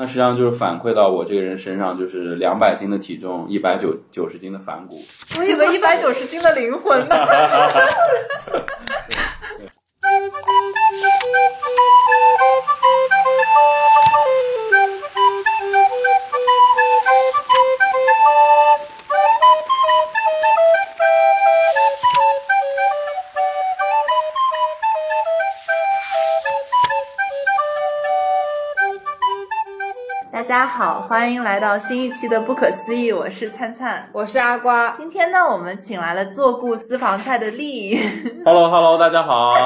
那实际上就是反馈到我这个人身上，就是两百斤的体重，一百九九十斤的反骨。我以为一百九十斤的灵魂呢。好，欢迎来到新一期的《不可思议》，我是灿灿，我是阿瓜。今天呢，我们请来了做故私房菜的丽。Hello Hello，大家好。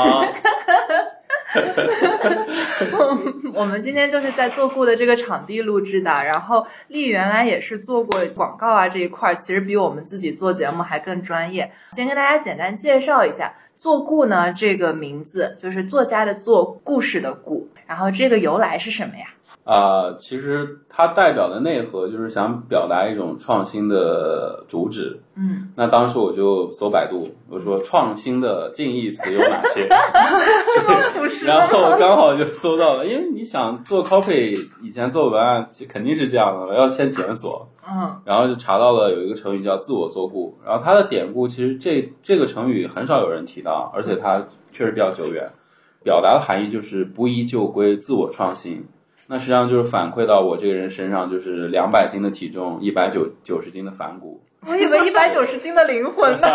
我们今天就是在做故的这个场地录制的，然后丽原来也是做过广告啊这一块，其实比我们自己做节目还更专业。先跟大家简单介绍一下，做故呢这个名字就是作家的作，故事的故，然后这个由来是什么呀？啊、其实它代表的内核就是想表达一种创新的主旨。嗯，那当时我就搜百度，我说创新的近义词有哪些？然后刚好就搜到了，因为你想做 copy，以前做文案其肯定是这样的，要先检索，嗯然后就查到了有一个成语叫自我作故，然后它的典故其实这这个成语很少有人提到，而且它确实比较久远，表达的含义就是不依旧规，自我创新。那实际上就是反馈到我这个人身上，就是两百斤的体重，一百九九十斤的反骨。我以为一百九十斤的灵魂呢。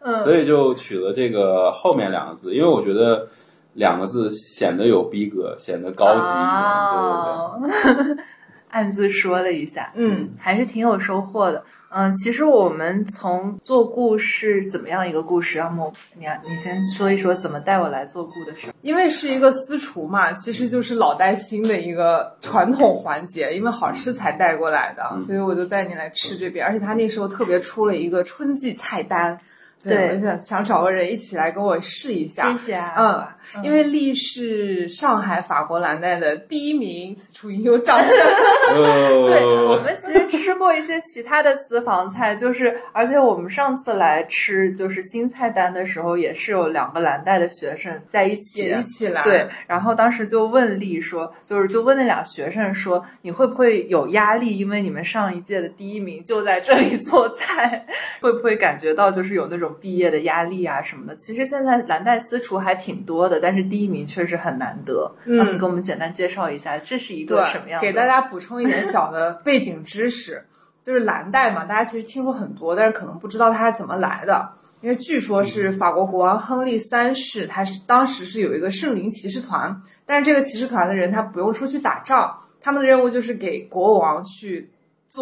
嗯 所以就取了这个后面两个字，因为我觉得两个字显得有逼格，显得高级一点。对对对。哦 暗自说了一下，嗯，还是挺有收获的。嗯，其实我们从做故事怎么样一个故事，要么你你先说一说怎么带我来做故的事。因为是一个私厨嘛，其实就是老带新的一个传统环节，因为好吃才带过来的，嗯所以我就带你来吃这边。而且他那时候特别出了一个春季菜单，对我想想找个人一起来跟我试一下。谢谢啊，嗯，因为丽是上海法国蓝带的第一名，此处应有掌声。对，我哦，们其实吃过一些其他的私房菜，就是而且我们上次来吃就是新菜单的时候，也是有两个蓝带的学生在一起，也一起来对，然后当时就问丽说，就是就问那俩学生说，你会不会有压力？因为你们上一届的第一名就在这里做菜，会不会感觉到就是有那种毕业的压力啊什么的？其实现在蓝带私厨还挺多的，但是第一名确实很难得。你给我们简单介绍一下，这是一个什么样的？给大家补充一点小的背景知识，就是蓝带嘛，大家其实听说很多，但是可能不知道它是怎么来的。因为据说是法国国王亨利三世，他是当时是有一个圣灵骑士团，但是这个骑士团的人他不用出去打仗，他们的任务就是给国王去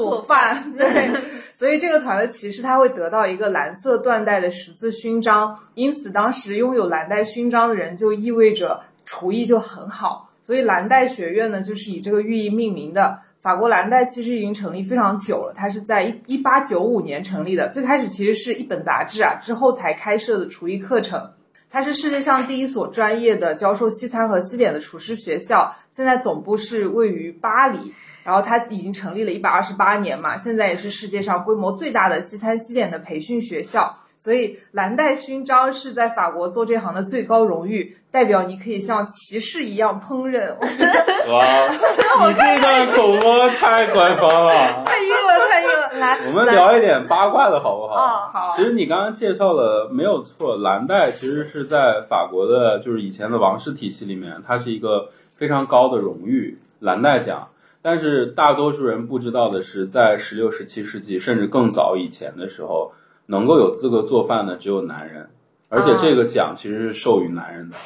做饭，对，所以这个团的骑士他会得到一个蓝色缎带的十字勋章，因此当时拥有蓝带勋章的人就意味着厨艺就很好，所以蓝带学院呢就是以这个寓意命名的。法国蓝带其实已经成立非常久了，它是在一一八九五年成立的，最开始其实是一本杂志啊，之后才开设的厨艺课程。它是世界上第一所专业的教授西餐和西点的厨师学校，现在总部是位于巴黎，然后它已经成立了一百二十八年嘛，现在也是世界上规模最大的西餐西点的培训学校。所以蓝带勋章是在法国做这行的最高荣誉，代表你可以像骑士一样烹饪。我觉得哇，你这段口播太官方了。太硬了，太硬了，来，我们聊一点八卦的好不好？哦好其实你刚刚介绍的没有错，蓝带其实是在法国的，就是以前的王室体系里面，它是一个非常高的荣誉，蓝带奖。但是大多数人不知道的是，在十六、十七世纪甚至更早以前的时候，能够有资格做饭的只有男人，而且这个奖其实是授予男人的。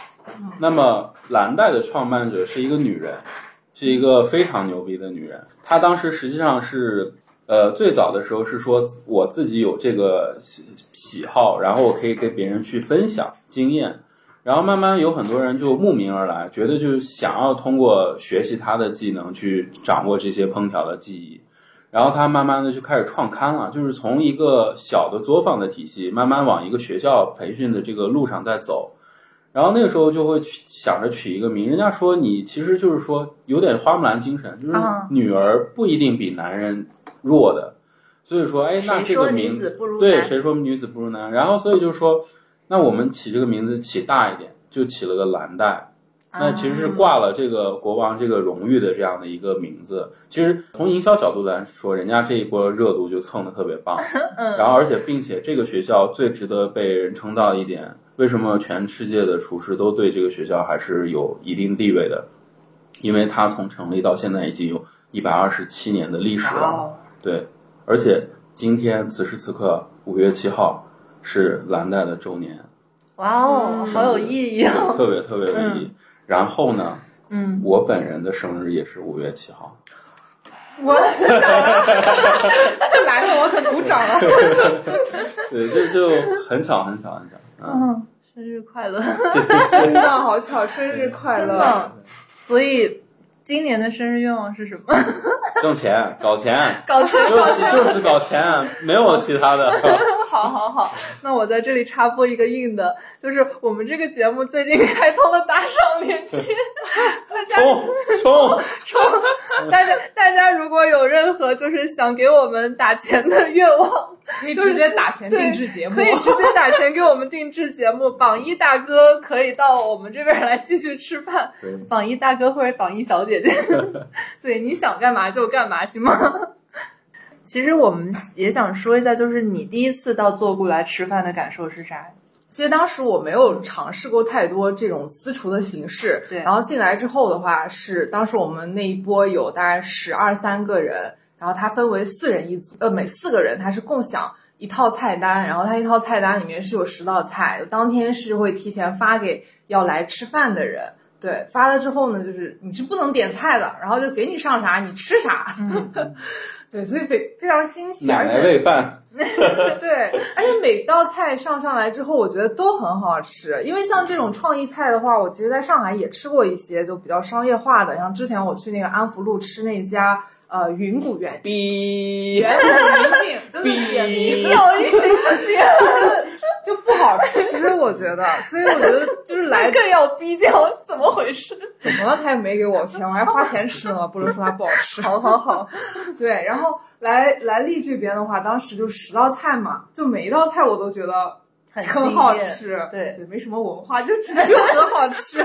那么蓝带的创办者是一个女人，是一个非常牛逼的女人。她当时实际上是，呃，最早的时候是说我自己有这个喜喜好，然后我可以跟别人去分享经验。然后慢慢有很多人就慕名而来，觉得就是想要通过学习他的技能去掌握这些烹调的技艺。然后他慢慢的就开始创刊了，就是从一个小的作坊的体系，慢慢往一个学校培训的这个路上在走。然后那个时候就会去想着取一个名，人家说你其实就是说有点花木兰精神，就是啊女儿不一定比男人弱的，所以说哎，那这个名女子不如对，谁说女子不如男？然后所以就是说，那我们起这个名字起大一点，就起了个蓝带。那其实是挂了这个国王这个荣誉的这样的一个名字。其实从营销角度来说，人家这一波热度就蹭的特别棒。然后而且并且这个学校最值得被人称道一点，为什么全世界的厨师都对这个学校还是有一定地位的？因为它从成立到现在已经有一百二十七年的历史了。哦，对，而且今天此时此刻五月七号是蓝带的周年，哇哦，嗯好有意义哦。特别特别有意义。然后呢，嗯，我本人的生日也是五月七号，我来了，我可鼓掌了。对，这就很巧很巧很巧，嗯，嗯，生日快乐！真的好巧，生日快乐！所以今年的生日愿望是什么？挣钱搞钱，搞钱，就是就是搞钱，没有其他的。好好好，那我在这里插播一个硬的，就是我们这个节目最近开通了打赏链接，大家冲冲！冲！大家大家如果有任何就是想给我们打钱的愿望，可以直接打钱定制节目，可以直接打钱给我们定制节目。榜一大哥可以到我们这边来继续吃饭，榜一大哥或者榜一小姐姐，对，你想干嘛就干嘛，行吗？其实我们也想说一下，就是你第一次到坐顾来吃饭的感受是啥？其实当时我没有尝试过太多这种私厨的形式，对然后进来之后的话，是当时我们那一波有大概十二三个人，然后它分为四人一组，呃，每四个人他是共享一套菜单，然后他一套菜单里面是有十道菜，当天是会提前发给要来吃饭的人。对，发了之后呢，就是你是不能点菜的，然后就给你上啥你吃啥。对，所以非非常新奇，奶奶而且喂饭，对，而且每道菜上上来之后，我觉得都很好吃。因为像这种创意菜的话，我其实在上海也吃过一些，就比较商业化的，像之前我去那个安福路吃那家呃云谷园，逼园子很明镜，真的是点逼抖音行不行？就不好吃，我觉得。所以我觉得就是来 更要逼掉，怎么回事？怎么了？他也没给我钱，我还花钱吃了，不能说它不好吃。好好好，对，然后来来丽这边的话，当时就十道菜嘛，就每一道菜我都觉得很很好吃，对对，没什么文化，就只是很好吃。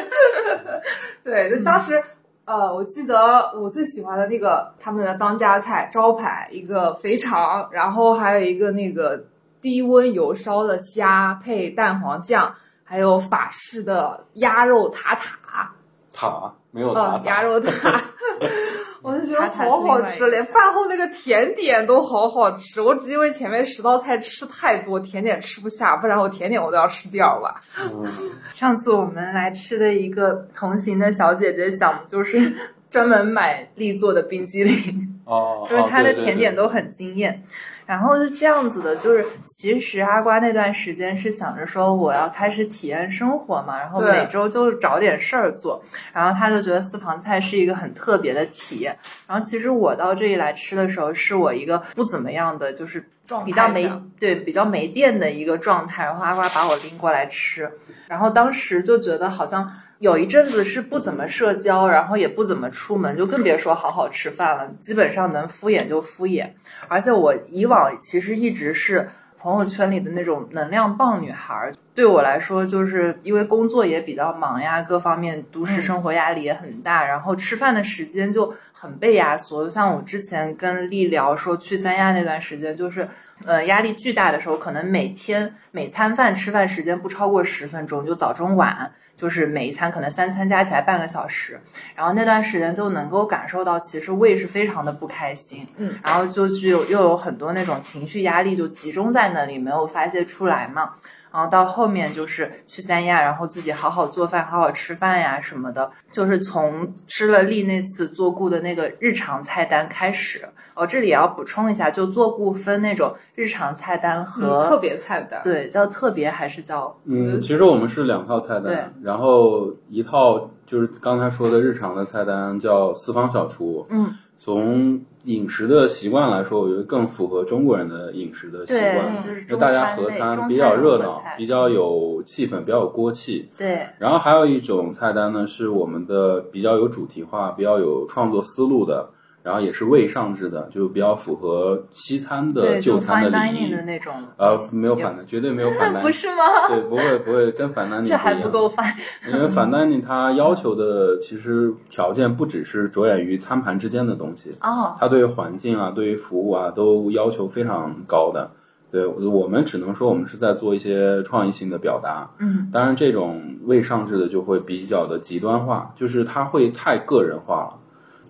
对，就当时。呃，我记得我最喜欢的那个他们的当家菜招牌，一个肥肠，然后还有一个那个低温油烧的虾配蛋黄酱，还有法式的鸭肉塔塔，塔没有塔鸭肉塔，我就觉得好好吃，连饭后那个甜点都好好吃。我只因为前面十道菜吃太多，甜点吃不下，不然我甜点我都要吃掉了。嗯 上次我们来吃的一个同行的小姐姐想就是专门买力做的冰激凌，哦，就是它的甜点都很惊艳。然后是这样子的，就是其实阿瓜那段时间是想着说我要开始体验生活嘛，然后每周就找点事儿做，然后他就觉得私房菜是一个很特别的体验。然后其实我到这里来吃的时候，是我一个不怎么样的，就是比较没对比较没电的一个状态，然后阿瓜把我拎过来吃，然后当时就觉得好像有一阵子是不怎么社交，然后也不怎么出门，就更别说好好吃饭了，基本上能敷衍就敷衍。而且我以往其实一直是朋友圈里的那种能量棒女孩儿，对我来说，就是因为工作也比较忙呀，各方面都市生活压力也很大，然后吃饭的时间就很被压缩。就像我之前跟丽聊说去三亚那段时间，就是呃压力巨大的时候，可能每天每餐饭吃饭时间不超过十分钟，就早中晚，就是每一餐可能三餐加起来半个小时，然后那段时间就能够感受到，其实胃是非常的不开心，嗯，然后就具有又有很多那种情绪压力就集中在那里，没有发泄出来嘛。然后到后面就是去三亚，然后自己好好做饭、好好吃饭呀什么的，就是从吃了力那次做顾的那个日常菜单开始。哦，这里也要补充一下，就做顾分那种日常菜单和、嗯特别菜单，对叫特别还是叫嗯，其实我们是两套菜对单，然后一套就是刚才说的日常的菜单叫四方小厨。嗯，从饮食的习惯来说，我觉得更符合中国人的饮食的习惯，，就大家合餐比较热闹比较有气氛，比较有锅气。对然后还有一种菜单呢，是我们的比较有主题化、比较有创作思路的。然后也是未上制的，就比较符合西餐的，就就餐的礼 dining 仪的。那种，呃，没有反的，绝对没有反 单，不是吗？对，不会不会跟反单这还不一样。不够 fine。因为反单它要求的其实条件不只是着眼于餐盘之间的东西，哦，它对于环境啊、对于服务啊都要求非常高的。对我们只能说我们是在做一些创意性的表达，嗯，当然这种未上制的就会比较的极端化，就是它会太个人化了。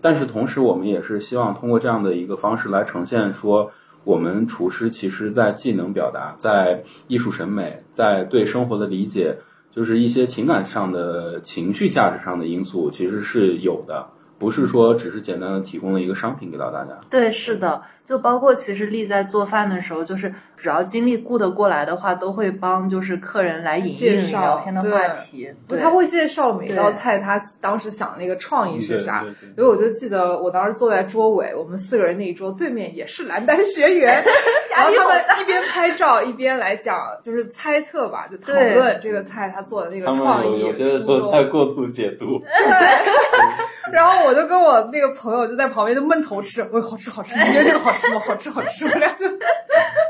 但是同时，我们也是希望通过这样的一个方式来呈现说，我们厨师其实在技能表达、在艺术审美、在对生活的理解，就是一些情感上的情绪价值上的因素，其实是有的，不是说只是简单的提供了一个商品给到大家。对，是的，就包括其实丽在做饭的时候，就是只要精力顾得过来的话，都会帮就是客人来引引介绍聊天的话题。对，他会介绍每道菜，他当时想的那个创意是啥。对对对所以我就记得我当时坐在桌尾，我们四个人那一桌对面也是蓝丹学员，然后他们一边拍照一边来讲，就是猜测吧，就讨论这个菜他做的那个他们创意。有有些的时候在过度解读，对。然后我就跟我那个朋友就在旁边就闷头吃，我说好吃好吃，你觉得这个好吃吗？好吃好吃，我俩就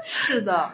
是的。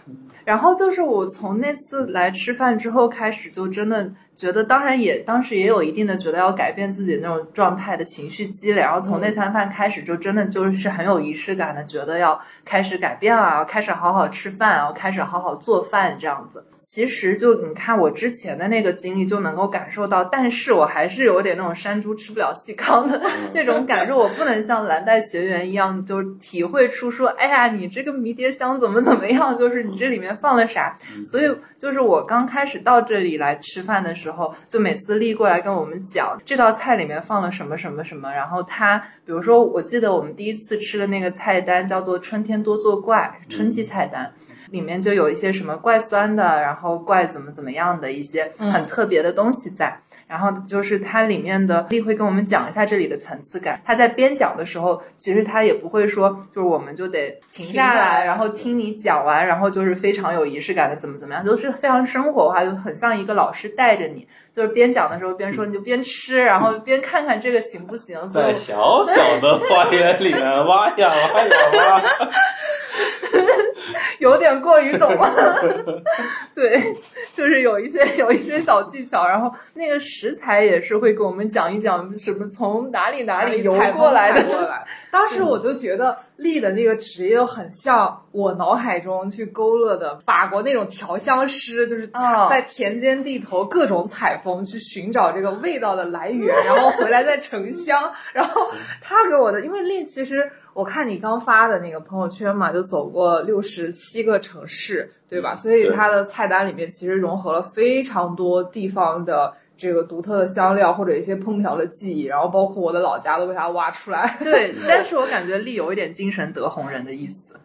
然后就是我从那次来吃饭之后开始，就真的觉得，当然也当时也有一定的觉得要改变自己那种状态的情绪积累。然后从那餐饭开始，就真的就是很有仪式感的，觉得要开始改变了，要开始好好吃饭，要开始好好做饭这样子。其实就你看我之前的那个经历，就能够感受到，但是我还是有点那种山猪吃不了细糠的 那种感受。我不能像蓝带学员一样，就是体会出说，哎呀，你这个迷迭香怎么怎么样，就是你这里面放了啥。所以就是我刚开始到这里来吃饭的时候，就每次丽过来跟我们讲这道菜里面放了什么什么什么，然后他比如说，我记得我们第一次吃的那个菜单叫做“春天多作怪”，春季菜单。里面就有一些什么怪酸的，然后怪怎么怎么样的一些很特别的东西在。然后就是它里面的丽会跟我们讲一下这里的层次感。他在边讲的时候，其实他也不会说，就是我们就得停下来来，然后听你讲完，然后就是非常有仪式感的怎么怎么样，就是非常生活化，就很像一个老师带着你，就是边讲的时候边说，你就边吃，然后边看看这个行不行。在小小的花园里面挖呀挖呀挖。有点过于懂了，对，就是有一些 有一些小技巧，然后那个食材也是会给我们讲一讲什么从哪里哪里游采过来的，过来。当时我就觉得丽的那个职业很像我脑海中去勾勒的法国那种调香师，就是哦在田间地头各种采风去寻找这个味道的来源，然后回来再成香。然后他给我的，因为丽其实我看你刚发的那个朋友圈嘛，就走过六十七个城市，对吧？所以对它的菜单里面其实融合了非常多地方的。这个独特的香料或者一些烹调的技艺，然后包括我的老家都被它挖出来。对，但是我感觉丽有一点精神得红人的意思。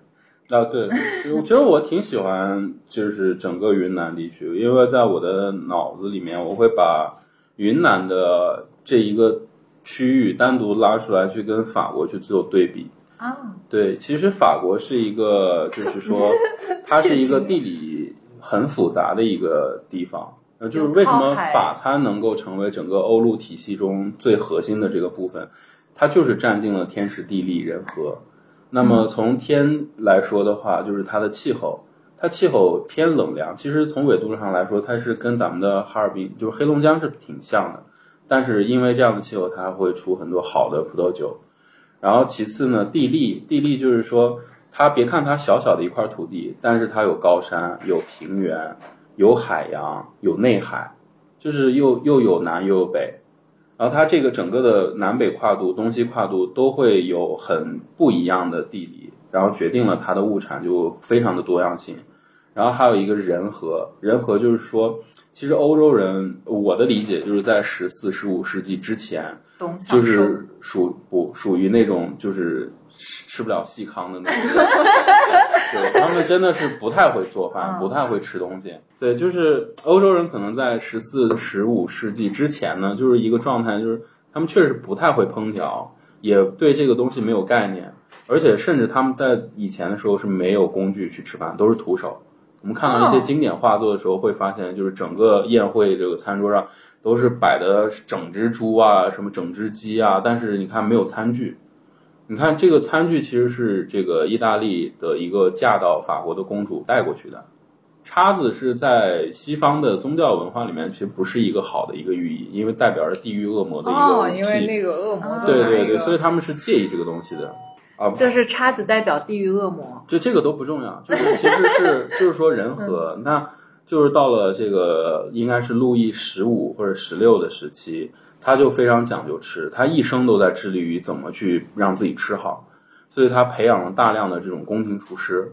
啊，对，其实我挺喜欢，就是整个云南地区，因为在我的脑子里面，我会把云南的这一个区域单独拉出来，去跟法国去做对比。啊，对，其实法国是一个，就是说，它是一个地理很复杂的一个地方。呃，就是为什么法餐能够成为整个欧陆体系中最核心的这个部分，它就是占尽了天时地利人和。那么从天来说的话，就是它的气候，它气候偏冷凉。其实从纬度上来说，它是跟咱们的哈尔滨，就是黑龙江是挺像的。但是因为这样的气候，它会出很多好的葡萄酒。然后其次呢，地利，地利就是说，它别看它小小的一块土地，但是它有高山，有平原，有海洋，有内海，就是又又有南又有北。然后它这个整个的南北跨度、东西跨度都会有很不一样的地理，然后决定了它的物产就非常的多样性。然后还有一个人和，人和就是说，其实欧洲人我的理解就是在十四、十五世纪之前。就是属不属于那种就是吃吃不了细糠的那种人，对他们真的是不太会做饭，嗯不太会吃东西。对，就是欧洲人可能在十四、十五世纪之前呢，就是一个状态，就是他们确实不太会烹调，也对这个东西没有概念，而且甚至他们在以前的时候是没有工具去吃饭，都是徒手。我们看到一些哦经典画作的时候，会发现就是整个宴会这个餐桌上都是摆的整只猪啊，什么整只鸡啊，但是你看没有餐具，你看这个餐具其实是这个意大利的一个嫁到法国的公主带过去的。叉子是在西方的宗教文化里面，其实不是一个好的一个寓意，因为代表着地狱恶魔的一个哦。因为那个恶魔就对对对，所以他们是介意这个东西的啊。就是叉子代表地狱恶魔。就这个都不重要，就是其实是 就是说人和那就是到了这个应该是路易十五或者十六的时期，他就非常讲究吃，他一生都在致力于怎么去让自己吃好，所以他培养了大量的这种宫廷厨师。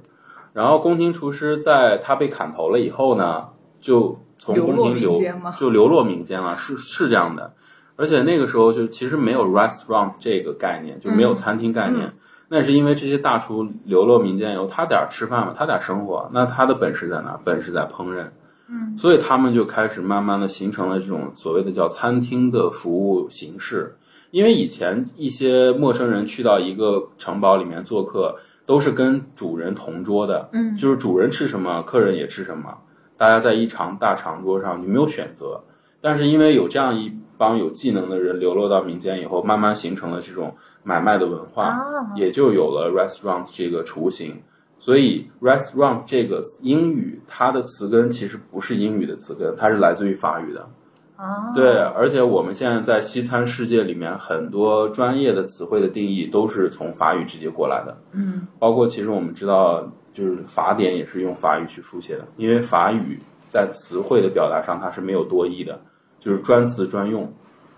然后宫廷厨师在他被砍头了以后呢，就从宫廷流就流落民间了，是是这样的。而且那个时候就其实没有 restaurant 这个概念，就没有餐厅概念。那是因为这些大厨流落民间以后，他得吃饭嘛，他得生活，那他的本事在哪？本事在烹饪。嗯，所以他们就开始慢慢的形成了这种所谓的叫餐厅的服务形式。因为以前一些陌生人去到一个城堡里面做客，都是跟主人同桌的，嗯，就是主人吃什么，客人也吃什么，大家在一长大长桌上，你没有选择。但是因为有这样一帮有技能的人流落到民间以后，慢慢形成了这种买卖的文化，啊，也就有了 restaurant 这个雏形。所以 restaurant 这个英语它的词根其实不是英语的词根，它是来自于法语的。啊，对，而且我们现在在西餐世界里面，很多专业的词汇的定义都是从法语直接过来的。嗯，包括其实我们知道，就是法典也是用法语去书写的，因为法语在词汇的表达上它是没有多义的，就是专词专用。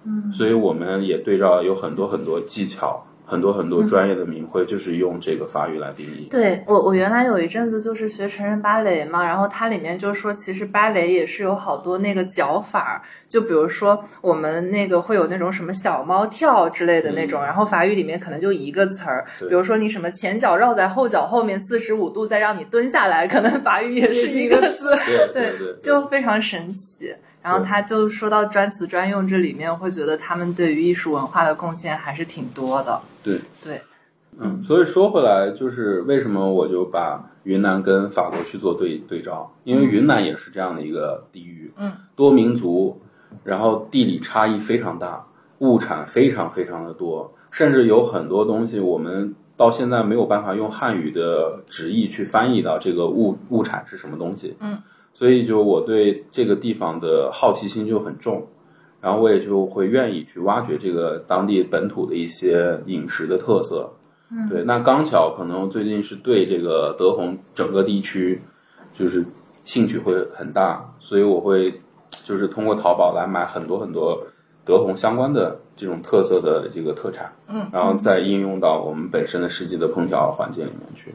嗯，所以我们也对照有很多很多技巧，很多很多专业的名讳，就是用这个法语来定义。对我，我原来有一阵子就是学成人芭蕾嘛，然后它里面就说，其实芭蕾也是有好多那个脚法，就比如说我们那个会有那种什么小猫跳之类的那种，然后法语里面可能就一个词儿，比如说你什么前脚绕在后脚后面四十五度，再让你蹲下来，可能法语也是一个字，对 对对，就非常神奇。然后他就说到专词专用这里面，会觉得他们对于艺术文化的贡献还是挺多的。对。对，嗯，所以说回来，就是为什么我就把云南跟法国去做对对照，因为云南也是这样的一个地域，嗯，多民族，然后地理差异非常大，物产非常非常的多，甚至有很多东西我们到现在没有办法用汉语的直译去翻译到这个物物产是什么东西，嗯，所以就我对这个地方的好奇心就很重。然后我也就会愿意去挖掘这个当地本土的一些饮食的特色，对，那刚巧可能最近是对这个德宏整个地区，就是兴趣会很大，所以我会就是通过淘宝来买很多很多德宏相关的这种特色的这个特产，嗯，然后再应用到我们本身的实际的烹调环境里面去。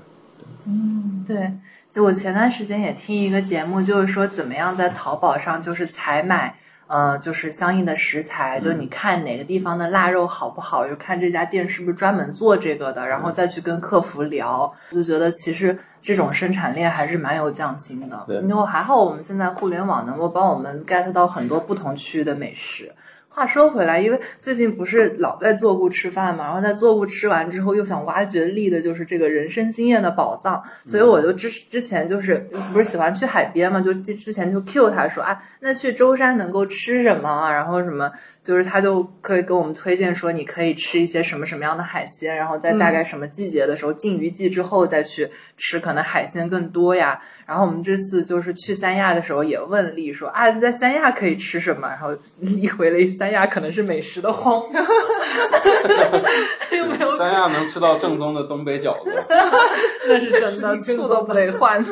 嗯对，就我前段时间也听一个节目，就是说怎么样在淘宝上就是采买。呃，就是相应的食材，就你看哪个地方的腊肉好不好，就看这家店是不是专门做这个的，然后再去跟客服聊，就觉得其实这种生产链还是蛮有匠心的。对因为还好我们现在互联网能够帮我们 get 到很多不同区域的美食。话说回来，因为最近不是老在坐顾吃饭嘛，然后在坐顾吃完之后，又想挖掘力的就是这个人生经验的宝藏，所以我就之之前就是不是喜欢去海边嘛，就之之前就 Q 他说啊，那去舟山能够吃什么啊？然后什么就是他就可以给我们推荐说，你可以吃一些什么什么样的海鲜，然后在大概什么季节的时候，禁渔季之后再去吃，可能海鲜更多呀。然后我们这次就是去三亚的时候也问丽说啊，在三亚可以吃什么？然后丽回了一三亚可能是美食的荒漠，又没有三亚能吃到正宗的东北饺子，那是真的，醋都不得换。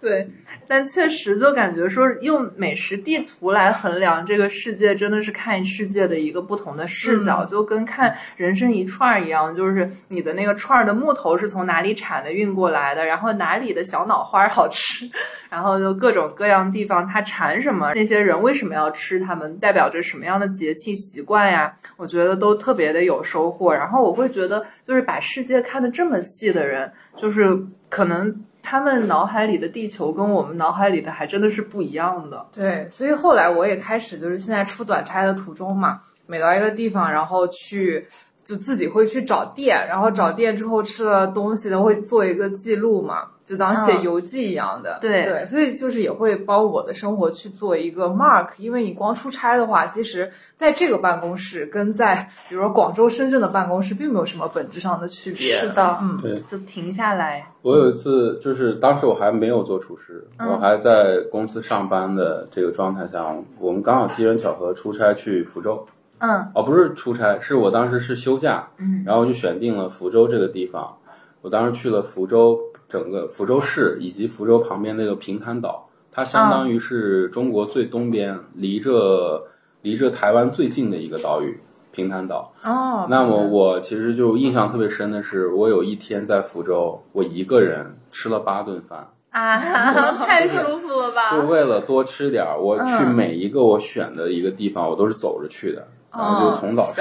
对，但确实就感觉说用美食地图来衡量这个世界，真的是看世界的一个不同的视角，就跟看人生一串儿一样，就是你的那个串儿的木头是从哪里产的运过来的，然后哪里的小脑花儿好吃，然后就各种各样地方它产什么，那些人为什么要吃它们，代表着什么样的节气习惯呀？我觉得都特别的有收获。然后我会觉得，就是把世界看得这么细的人，就是可能。他们脑海里的地球跟我们脑海里的还真的是不一样的。对，所以后来我也开始就是现在出短差的途中嘛，每到一个地方，然后去就自己会去找店，然后找店之后吃了东西呢，会做一个记录嘛，就当写嗯游记一样的。对对，所以就是也会帮我的生活去做一个 mark，因为你光出差的话，其实在这个办公室跟在比如说广州、深圳的办公室并没有什么本质上的区别。是的，嗯对就停下来，我有一次就是当时我还没有做厨师，嗯我还在公司上班的这个状态下，我们刚好机缘巧合出差去福州。嗯哦，不是出差，是我当时是休假，嗯，然后就选定了福州这个地方。我当时去了福州整个福州市以及福州旁边那个平潭岛，它相当于是中国最东边，离着离着台湾最近的一个岛屿平潭岛。哦，那么我其实就印象特别深的是，我有一天在福州，我一个人吃了八顿饭。啊，太舒服了吧？就为了多吃点儿，我去嗯每一个我选的一个地方，我都是走着去的，然后就从早吃。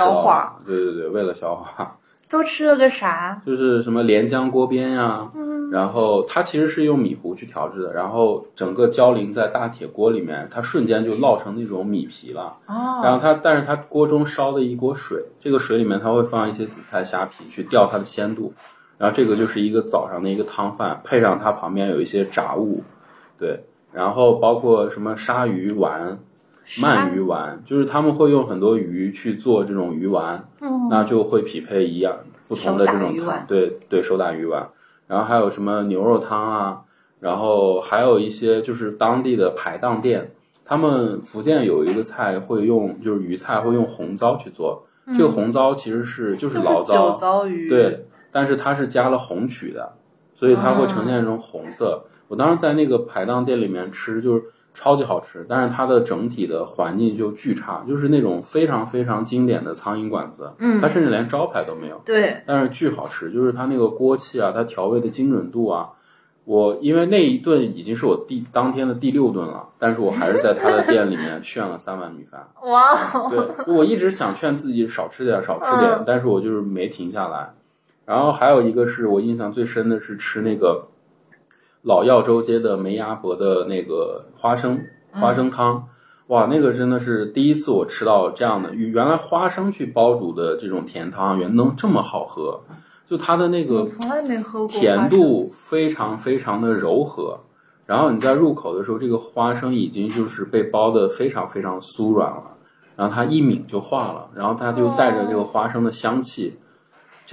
对对对，为了消化，都吃了个啥？就是什么连江锅边呀、嗯然后它其实是用米糊去调制的，然后整个浇淋在大铁锅里面，它瞬间就烙成那种米皮了。哦，然后它，但是它锅中烧的一锅水，这个水里面它会放一些紫菜、虾皮去调它的鲜度。然后这个就是一个早上的一个汤饭，配上它旁边有一些炸物，对，然后包括什么鲨鱼丸、鳗鱼丸，就是他们会用很多鱼去做这种鱼丸，嗯。那就会匹配一样不同的这种对对，手打鱼丸，然后还有什么牛肉汤啊，然后还有一些就是当地的排档店，他们福建有一个菜会用就是鱼菜会用红糟去做，这个红糟其实是就是醪糟。酒糟鱼，，对，但是它是加了红曲的，所以它会呈现一种红色。我当时在那个排档店里面吃，就是超级好吃，但是它的整体的环境就巨差，就是那种非常非常经典的苍蝇馆子，嗯它甚至连招牌都没有，对，但是巨好吃，就是它那个锅气啊，它调味的精准度啊。我因为那一顿已经是我第当天的第六顿了，但是我还是在他的店里面炫了三碗米饭。哇，对，我一直想劝自己少吃点，少吃点，嗯但是我就是没停下来。然后还有一个是我印象最深的是吃那个老耀州街的梅鸭脖的那个花生花生汤，哇，那个真的是第一次我吃到这样的，原来花生去煲煮的这种甜汤原能这么好喝，就它的那个我从来没喝过甜度非常非常的柔和，然后你在入口的时候，这个花生已经就是被包的非常非常酥软了，然后它一抿就化了，然后它就带着这个花生的香气。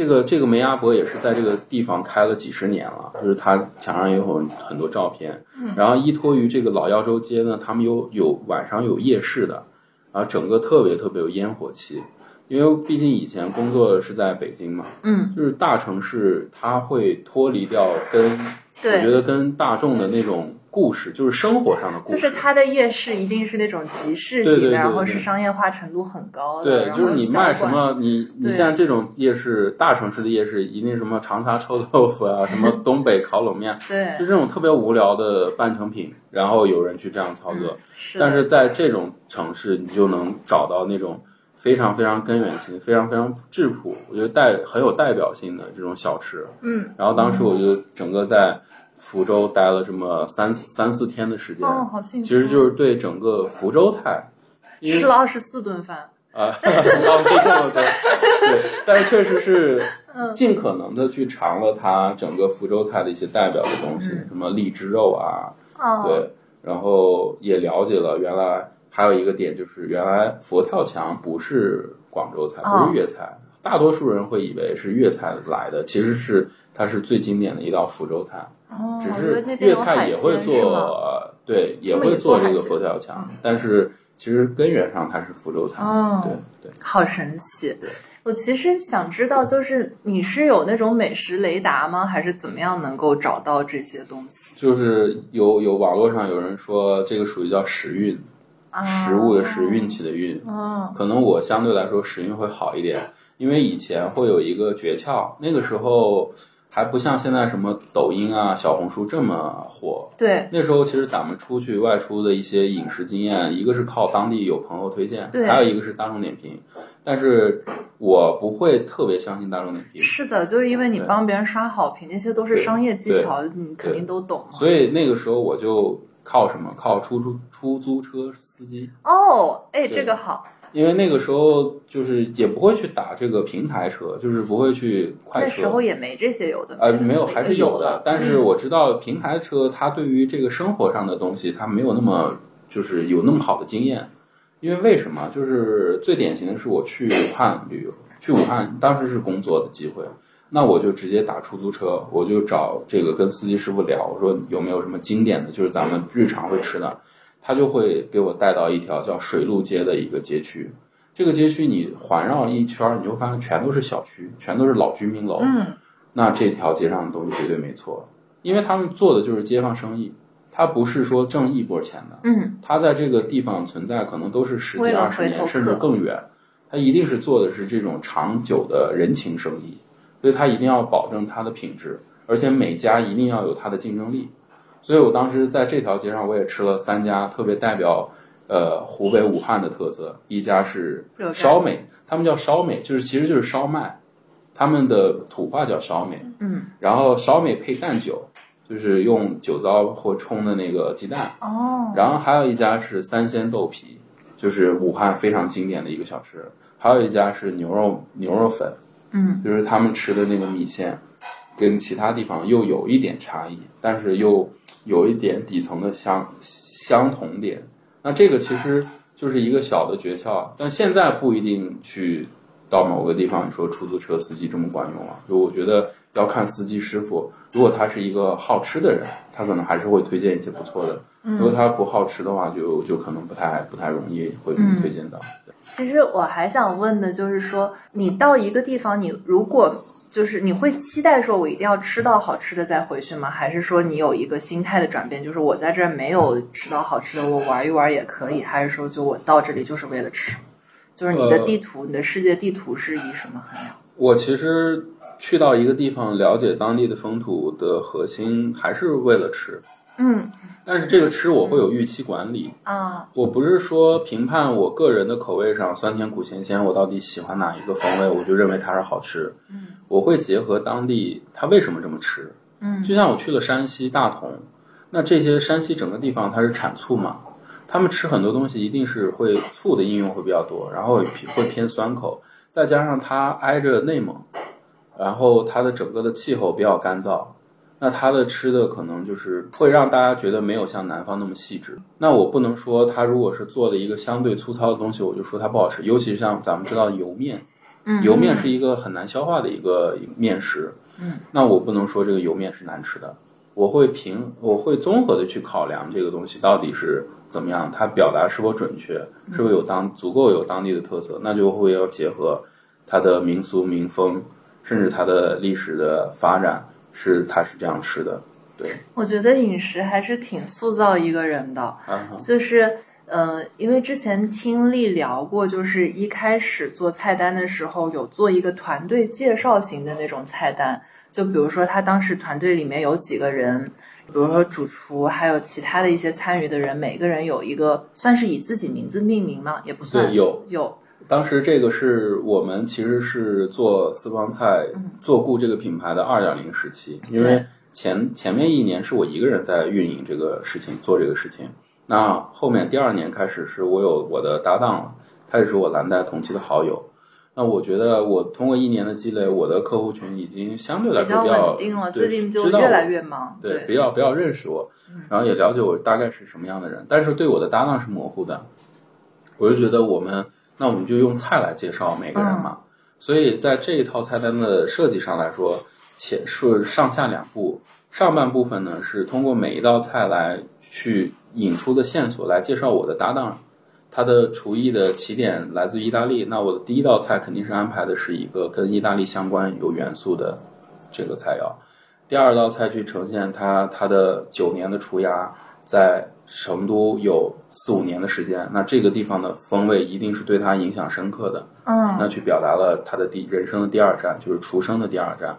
这个这个梅阿伯也是在这个地方开了几十年了，就是他墙上也有很多照片。然后依托于这个老耀州街呢，他们有有晚上有夜市的，然后整个特别特别有烟火气。因为毕竟以前工作是在北京嘛，嗯，就是大城市它会脱离掉跟我觉，得跟大众的那种故事，就是生活上的故事，就是它的夜市一定是那种集市型的，然后是商业化程度很高的，对，就是你卖什么，你你像这种夜市，大城市的夜市一定什么长沙臭豆腐啊，什么东北烤冷面，对。就，这种特别无聊的半成品，然后有人去这样操作。是，但是在这种城市，你就能找到那种非常非常根源性、非常非常质朴，我觉得代很有代表性的这种小吃。嗯，然后当时我就整个在福州待了这么三三四天的时间，哦，好幸福，其实就是对整个福州菜，吃了二十四顿饭，啊，浪费这么多，对，但是确实是嗯。尽可能的去尝了它整个福州菜的一些代表的东西，什么荔枝肉啊，哦，对，然后也了解了原来还有一个点就是原来佛跳墙不是广州菜，哦。不是粤菜，大多数人会以为是粤菜来的，其实是它是最经典的一道福州菜，哦，只是粤菜也会？做，对，也会做这个佛跳墙，但是其实根源上它是福州菜，哦对对。好神奇！我其实想知道，就是你是有那种美食雷达吗？还是怎么样能够找到这些东西？就是有有网络上有人说这个属于叫时运，啊，食物的时，运气的运。哦，可能我相对来说时运会好一点，因为以前会有一个诀窍，那个时候还不像现在什么抖音啊、小红书这么火。对那时候其实咱们出去外出的一些饮食经验，一个是靠当地有朋友推荐，对还有一个是大众点评。但是我不会特别相信大众点评，是的，就是因为你帮别人刷好评，那些都是商业技巧，你肯定都懂嘛。所以那个时候我就靠什么？靠出租出租车司机。哦，哎，这个好，因为那个时候就是也不会去打这个平台车，就是不会去快车。那时候也没这些有的呃，没有，还是有的。但是我知道平台车，它对于这个生活上的东西，它没有那么就是有那么好的经验。因为为什么？就是最典型的是我去武汉旅游，去武汉当时是工作的机会，那我就直接打出租车，我就找这个跟司机师傅聊，我说有没有什么经典的，就是咱们日常会吃的，他就会给我带到一条叫水路街的一个街区。这个街区你环绕一圈，你就发现全都是小区，全都是老居民楼。嗯，那这条街上的东西绝对没错，因为他们做的就是街坊生意，他不是说挣一波钱的。嗯，他在这个地方存在可能都是十几二十年，甚至更远。他一定是做的是这种长久的人情生意，所以他一定要保证它的品质，而且每家一定要有它的竞争力。所以我当时在这条街上，我也吃了三家特别代表呃湖北武汉的特色，一家是烧美，他们叫烧美，就是其实就是烧麦，他们的土话叫烧美。嗯，然后烧美配蛋酒，就是用酒糟或冲的那个鸡蛋。哦，然后还有一家是三鲜豆皮，就是武汉非常经典的一个小吃。还有一家是牛肉牛肉粉，嗯，就是他们吃的那个米线，跟其他地方又有一点差异，但是又有一点底层的相相同点。那这个其实就是一个小的诀窍，但现在不一定去到某个地方，你说出租车司机这么管用啊？就我觉得要看司机师傅，如果他是一个好吃的人，他可能还是会推荐一些不错的。如果他不好吃的话，就就可能不太不太容易会推荐到。其实我还想问的就是说，你到一个地方，你如果就是你会期待说，我一定要吃到好吃的再回去吗？还是说你有一个心态的转变，就是我在这儿没有吃到好吃的，我玩一玩也可以？还是说，就我到这里就是为了吃？就是你的呃地图，你的世界地图是以什么衡量？我其实去到一个地方，了解当地的风土的核心，还是为了吃。嗯但是这个吃我会有预期管理，啊我不是说评判我个人的口味上酸甜苦咸鲜，我到底喜欢哪一个风味，我就认为它是好吃。嗯，我会结合当地它为什么这么吃。嗯就像我去了山西大同，那这些山西整个地方它是产醋嘛，他们吃很多东西一定是会醋的应用会比较多，然后会偏会偏酸口，再加上它挨着内蒙，然后它的整个的气候比较干燥，那它的吃的可能就是会让大家觉得没有像南方那么细致。那我不能说它如果是做的一个相对粗糙的东西，我就说它不好吃。尤其是像咱们知道油面，嗯，油面是一个很难消化的一个面食，嗯，那我不能说这个油面是难吃的，我会评，我会综合的去考量这个东西到底是怎么样，它表达是否准确，是否有当足够有当地的特色，那就会要结合它的民俗民风，甚至它的历史的发展，是他是这样吃的，对，我觉得饮食还是挺塑造一个人的。就是呃，因为之前听丽聊过，就是一开始做菜单的时候有做一个团队介绍型的那种菜单，就比如说他当时团队里面有几个人，比如说主厨，还有其他的一些参与的人，每个人有一个算是以自己名字命名吗？也不算，有。有，当时这个是我们其实是做私房菜、做顾这个品牌的二点零时期，因为前前面一年是我一个人在运营这个事情，做这个事情。那后面第二年开始是我有我的搭档了，他也是我蓝带同期的好友。那我觉得我通过一年的积累，我的客户群已经相对来说比较稳定了，对最近就知道我越来越忙。对，比较比较认识我，然后也了解我大概是什么样的人，但是对我的搭档是模糊的。我就觉得我们，那我们就用菜来介绍每个人嘛。所以在这一套菜单的设计上来说，且是上下两步，上半部分呢是通过每一道菜来去引出的线索来介绍我的搭档，他的厨艺的起点来自意大利，那我的第一道菜肯定是安排的是一个跟意大利相关有元素的这个菜肴。第二道菜去呈现他他的九年的厨艺，在成都有四五年的时间，那这个地方的风味一定是对他影响深刻的。嗯那去表达了他的第人生的第二站，就是厨生的第二站。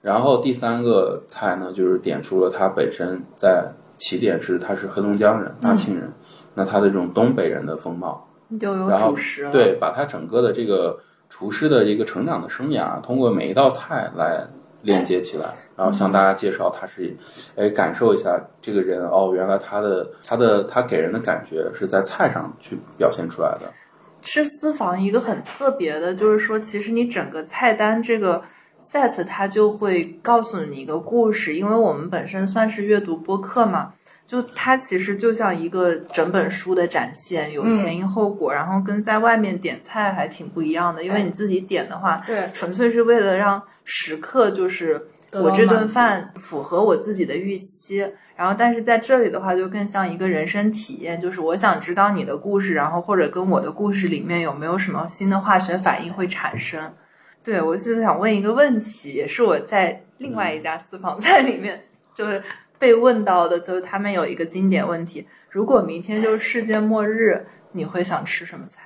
然后第三个菜呢，就是点出了他本身在起点是他是黑龙江人、大庆人，那他的这种东北人的风貌，就有然后主食了。对，把他整个的这个厨师的一个成长的生涯，通过每一道菜来链接起来，然后向大家介绍他是，哎，感受一下这个人哦，原来他的他的他给人的感觉是在菜上去表现出来的。吃私房一个很特别的，就是说，其实你整个菜单这个 set 它就会告诉你一个故事，因为我们本身算是阅读播客嘛，就它其实就像一个整本书的展现，有前因后果，然后跟在外面点菜还挺不一样的，因为你自己点的话，对，纯粹是为了让食客就是我这顿饭符合我自己的预期。然后，但是在这里的话，就更像一个人生体验，就是我想知道你的故事，然后或者跟我的故事里面有没有什么新的化学反应会产生。对我现在想问一个问题，也是我在另外一家私房菜里面就是被问到的，就是他们有一个经典问题：如果明天就是世界末日，你会想吃什么菜？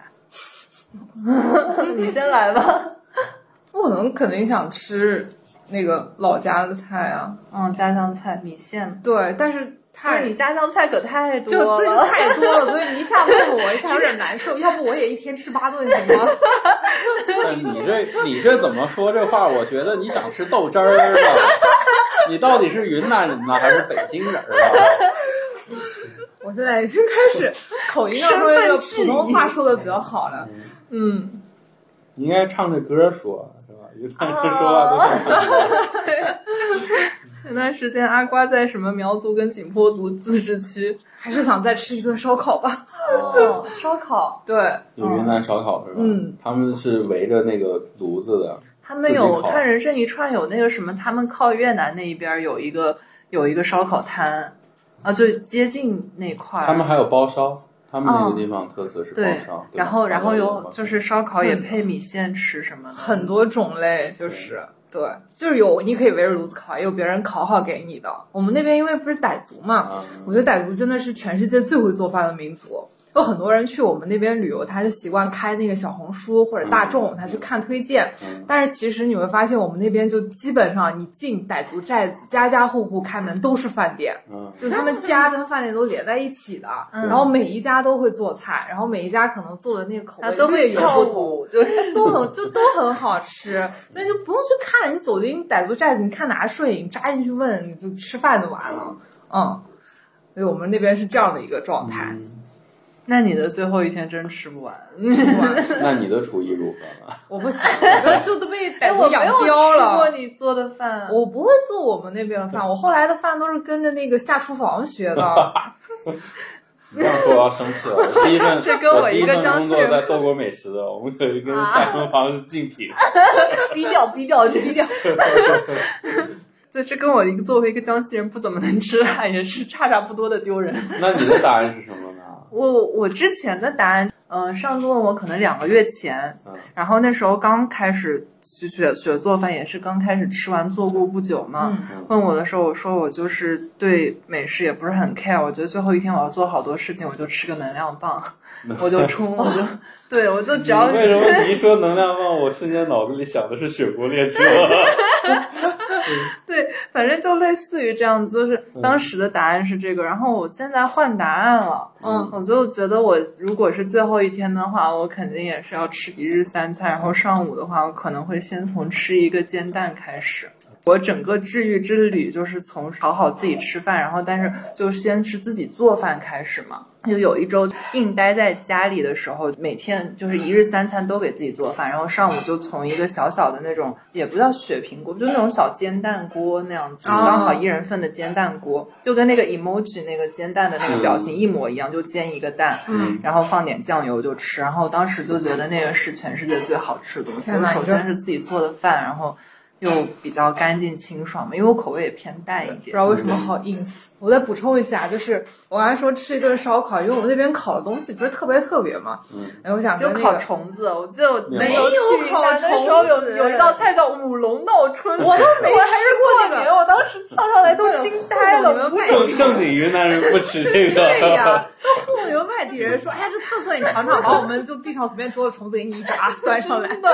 你先来吧。我能肯定想吃。那个老家的菜啊，嗯，家乡菜米线，对，但是太你家乡菜可太多了，对，太多了，所以你一下问我一下有点难受。要不我也一天吃八顿行吗？你这你这怎么说这话？我觉得你想吃豆汁儿啊？你到底是云南人呢，还是北京人啊？我现在已经开始口音上说这个普通话说的比较好了，嗯，你应该唱着歌说。说，前段时间阿瓜在什么苗族跟景颇族自治区，还是想再吃一顿烧烤吧？哦，烧烤，对，有云南烧烤是吧？嗯，他们是围着那个炉子的。他们有看人生一串有那个什么，他们靠越南那一边有一个有一个烧烤摊啊，就接近那块。他们还有包烧。他们那些地方特色是包烧，然后然后有就是烧烤也配米线吃什么的，很多种类，就是对，就是有你可以围着炉子烤，也有别人烤好给你的。我们那边因为不是傣族嘛，我觉得傣族真的是全世界最会做饭的民族。有很多人去我们那边旅游，他是习惯开那个小红书或者大众，他去看推荐。但是其实你会发现，我们那边就基本上你进傣族寨子，家家户户开门都是饭店，就他们家跟饭店都连在一起的。然后每一家都会做菜，然后每一家可能做的那个口味都会跳舞，就是 都很就都很好吃。那就不用去看，你走进傣族寨子，你看哪顺眼，扎进去问，你就吃饭就完了。嗯，所以我们那边是这样的一个状态。那你的最后一天真吃不完，吃不完。那你的厨艺如何呢？我不行，就都被傣族养刁了。我没有吃过你做的饭，我不会做我们那边的饭。我后来的饭都是跟着那个下厨房学的。不要说我要生气了。我第一份，这跟我一个江西人在豆国美食，我们可是跟下厨房是竞品。低调，低调，低调。对，这跟我一个作为一个江西人不怎么能吃辣也是差差不多的丢人。那你的答案是什么呢？我我之前的答案，嗯，上次问我可能两个月前，然后那时候刚开始学学做饭，也是刚开始吃完做过不久嘛。问我的时候，我说我就是对美食也不是很 care，我觉得最后一天我要做好多事情，我就吃个能量棒，我就冲，我就对我就只要。为什么你一说能量棒，我瞬间脑子里想的是雪国列车？对，反正就类似于这样子，就是当时的答案是这个，然后我现在换答案了，嗯，我就觉得我如果是最后一天的话，我肯定也是要吃一日三餐，然后上午的话，我可能会先从吃一个煎蛋开始。我整个治愈之旅就是从好好自己吃饭，然后但是就先是自己做饭开始嘛。就有一周硬待在家里的时候，每天就是一日三餐都给自己做饭，然后上午就从一个小小的那种也不叫雪平锅，就那种小煎蛋锅那样子，刚好一人份的煎蛋锅，就跟那个 emoji 那个煎蛋的那个表情一模一样，就煎一个蛋，嗯，然后放点酱油就吃。然后当时就觉得那个是全世界最好吃的东西。首先是自己做的饭，然后。又比较干净清爽嘛，因为我口味也偏淡一点。不知道为什么好 ins。我再补充一下，就是我刚才说吃一顿烧烤，因为我们那边烤的东西不是特别特别嘛。嗯。哎，我想就烤虫子，我记得我没有烤虫子的时候有有一道菜叫五龙闹春，我都没吃过那个。我当时上上来都惊呆了。正 正经云南人不吃这个。对呀，都糊弄你们外地人说，哎呀，这特色你尝尝，把 我们就地上随便捉的虫子给你一炸端上来，真的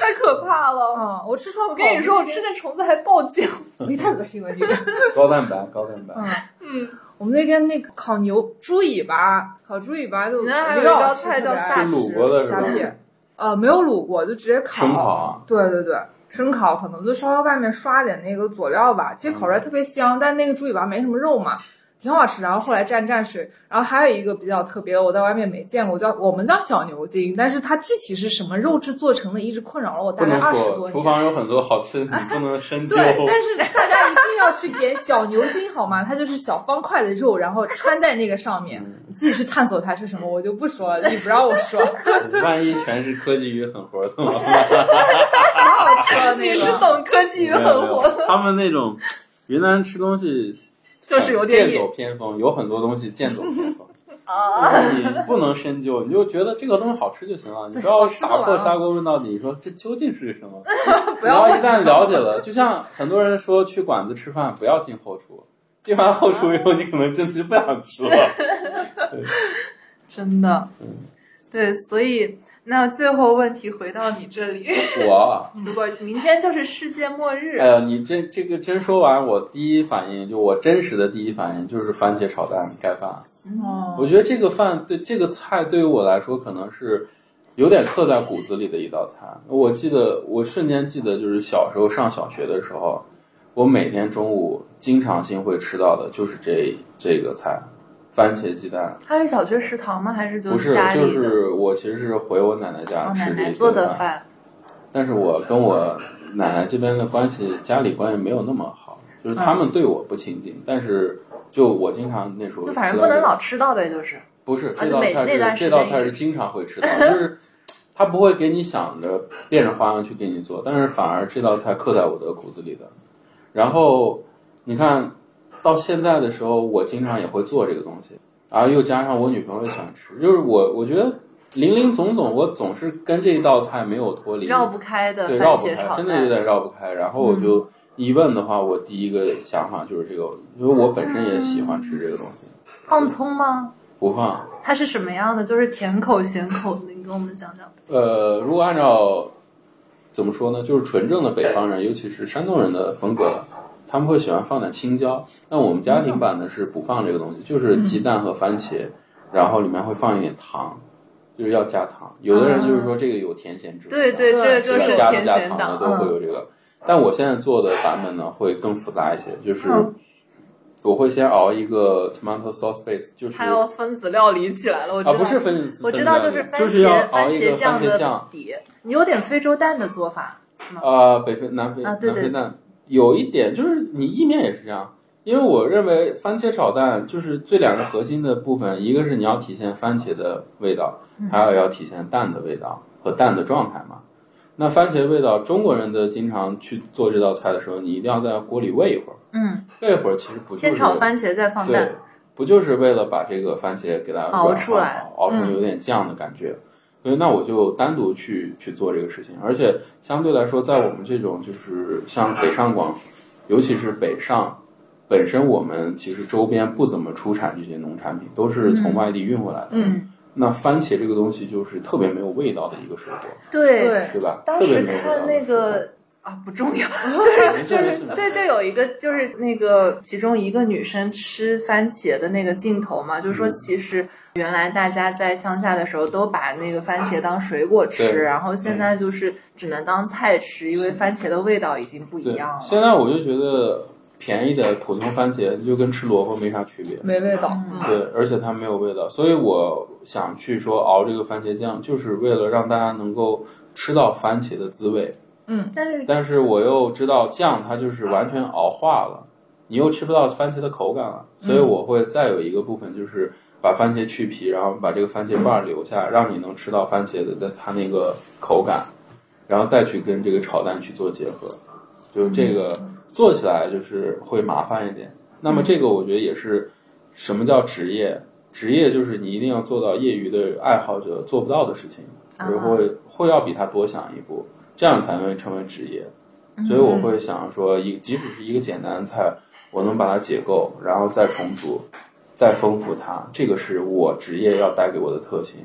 太可怕了。嗯，我吃烧烤，你说，我吃那虫子还爆浆，你太恶心了，你。高蛋白，高蛋白。嗯，我们那天那个烤牛猪尾巴，烤猪尾巴就还有一道菜叫萨什，虾片，呃，没有卤过，就直接烤。生烤。对对对，生烤可能就稍微外面刷点那个佐料吧，其实烤出来特别香，但那个猪尾巴没什么肉嘛，挺好吃。然后后来蘸蘸水，然后还有一个比较特别的，我在外面没见过，叫我们叫小牛筋，但是它具体是什么肉质做成的，一直困扰了我大概二十多年。厨房有很多好吃的，你不能深究。对，但是大家一定要去点小牛筋好吗？它就是小方块的肉，然后穿在那个上面，嗯你自己去探索它是什么，我就不说了，你不让我说，万一全是科技与狠活的吗？好好吃了你是。懂科技与狠活的，他们那种云南吃东西就是有点剑走偏锋，有很多东西剑走偏锋。啊。你不能深究，你就觉得这个东西好吃就行了，你不要打破砂锅问到底，说这究竟是什么？不要然后一旦了解了，就像很多人说去馆子吃饭不要进后厨，进完后厨以后你可能真的就不想吃了。真的嗯，对，所以那最后问题回到你这里，我啊，如果明天就是世界末日，哎呀，你这这个真说完，我第一反应就我真实的第一反应就是番茄炒蛋盖饭。哦我觉得这个饭对这个菜对于我来说可能是有点刻在骨子里的一道菜。我记得我瞬间记得，就是小时候上小学的时候，我每天中午经常性会吃到的就是这这个菜，番茄鸡蛋。它是小学食堂吗？还是就不是，家就里的？是我其实是回我奶奶家哦，吃这奶奶做个的饭。但是我跟我奶奶这边的关系，家里关系没有那么好，就是他们对我不亲近，但是就我经常那时候就反正吃到不能老吃到呗，就是。不是这道菜那段时是这道间一直菜是经常会吃到，就是他不会给你想着变着花样去给你做，但是反而这道菜刻在我的骨子里的。然后你看到现在的时候，我经常也会做这个东西，然后又加上我女朋友也喜欢吃，就是我我觉得林林总总，我总是跟这一道菜没有脱离，绕不开的对，番绕不开，真的有。点绕不开。然后我就一问的话，我第一个想法就是这个，因为我本身也喜欢吃这个东西，放葱吗？不放。它是什么样的？就是甜口、咸口的，你跟我们讲讲。呃，如果按照怎么说呢，就是纯正的北方人，尤其是山东人的风格，他们会喜欢放点青椒。那我们家庭版的是不放这个东西，就是鸡蛋和番茄，然后里面会放一点糖，就是要加糖。有的人就是说这个有甜咸之分的，对对，这个就是甜咸的加糖的，都会嗯。有这个。但我现在做的版本呢，会更复杂一些，就是嗯我会先熬一个 tomato sauce base，就是它要分子料理起来了，我知啊，道。不是分子，我知道，就是番就是要茄番熬一个酱的番茄酱，底，你有点非洲蛋的做法是吗？啊，北非、南非、啊对对南非蛋有一点就是你意面也是这样，因为我认为番茄炒蛋就是最两个核心的部分，一个是你要体现番茄的味道，嗯还有要体现蛋的味道和蛋的状态嘛。那番茄味道，中国人的经常去做这道菜的时候，你一定要在锅里煨一会儿，嗯，煨一会儿其实不就是先炒番茄再放对蛋。，不就是为了把这个番茄给它熬出来熬成嗯有点酱的感觉。所以那我就单独去去做这个事情，而且相对来说，在我们这种就是像北上广，尤其是北上，本身我们其实周边不怎么出产这些农产品，都是从外地运回来的。嗯，那番茄这个东西就是特别没有味道的一个水果，对，对，吧？当时特别没有味道看那个啊不重要，就是就是对，就有一个就是那个其中一个女生吃番茄的那个镜头嘛，就是说嗯其实原来大家在乡下的时候都把那个番茄当水果吃，对然后现在就是只能当菜吃，因为番茄的味道已经不一样，了。现在我就觉得便宜的普通番茄就跟吃萝卜没啥区别。没味道。嗯对，而且它没有味道，所以我想去说熬这个番茄酱，就是为了让大家能够吃到番茄的滋味。但是但是我又知道酱它就是完全熬化了，你又吃不到番茄的口感了，所以我会再有一个部分就是把番茄去皮，然后把这个番茄瓣儿留下，让你能吃到番茄的的它那个口感，然后再去跟这个炒蛋去做结合，就是这个做起来就是会麻烦一点。那么这个我觉得也是什么叫职业？职业就是你一定要做到业余的爱好者做不到的事情，而会会要比他多想一步，这样才能成为职业。所以我会想说，一即使是一个简单的菜，我能把它解构，然后再重组，再丰富它，这个是我职业要带给我的特性，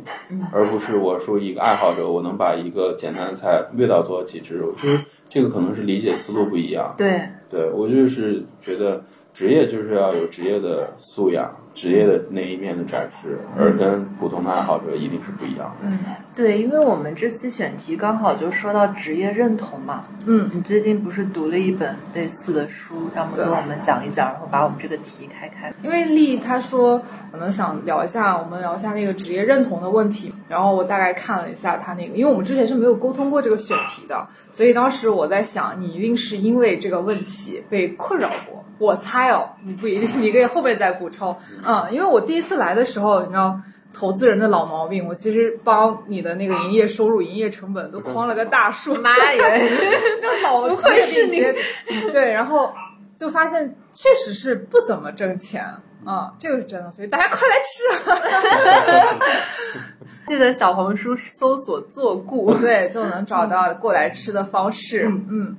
而不是我说一个爱好者，我能把一个简单的菜味道做到极致。我觉得这个可能是理解思路不一样。对，对我就是觉得职业就是要有职业的素养，职业的那一面的展示，而跟普通的爱好者一定是不一样的。嗯，对，因为我们这期选题刚好就说到职业认同嘛。嗯，你最近不是读了一本类似的书，要么跟我们讲一讲，然后把我们这个题开开。因为丽她说可能想聊一下，我们聊一下那个职业认同的问题。然后我大概看了一下她那个，因为我们之前是没有沟通过这个选题的，所以当时我在想，你一定是因为这个问题被困扰过。我猜哦，你不一定，你可以后面再补充。嗯，因为我第一次来的时候，你知道。投资人的老毛病，我其实帮你的那个营业收入、营业成本都框了个大数。妈耶，那老不愧是你。对，然后就发现确实是不怎么挣钱啊，这个是真的。所以大家快来吃啊！记得小红书搜索“做顾”，对，就能找到过来吃的方式。嗯。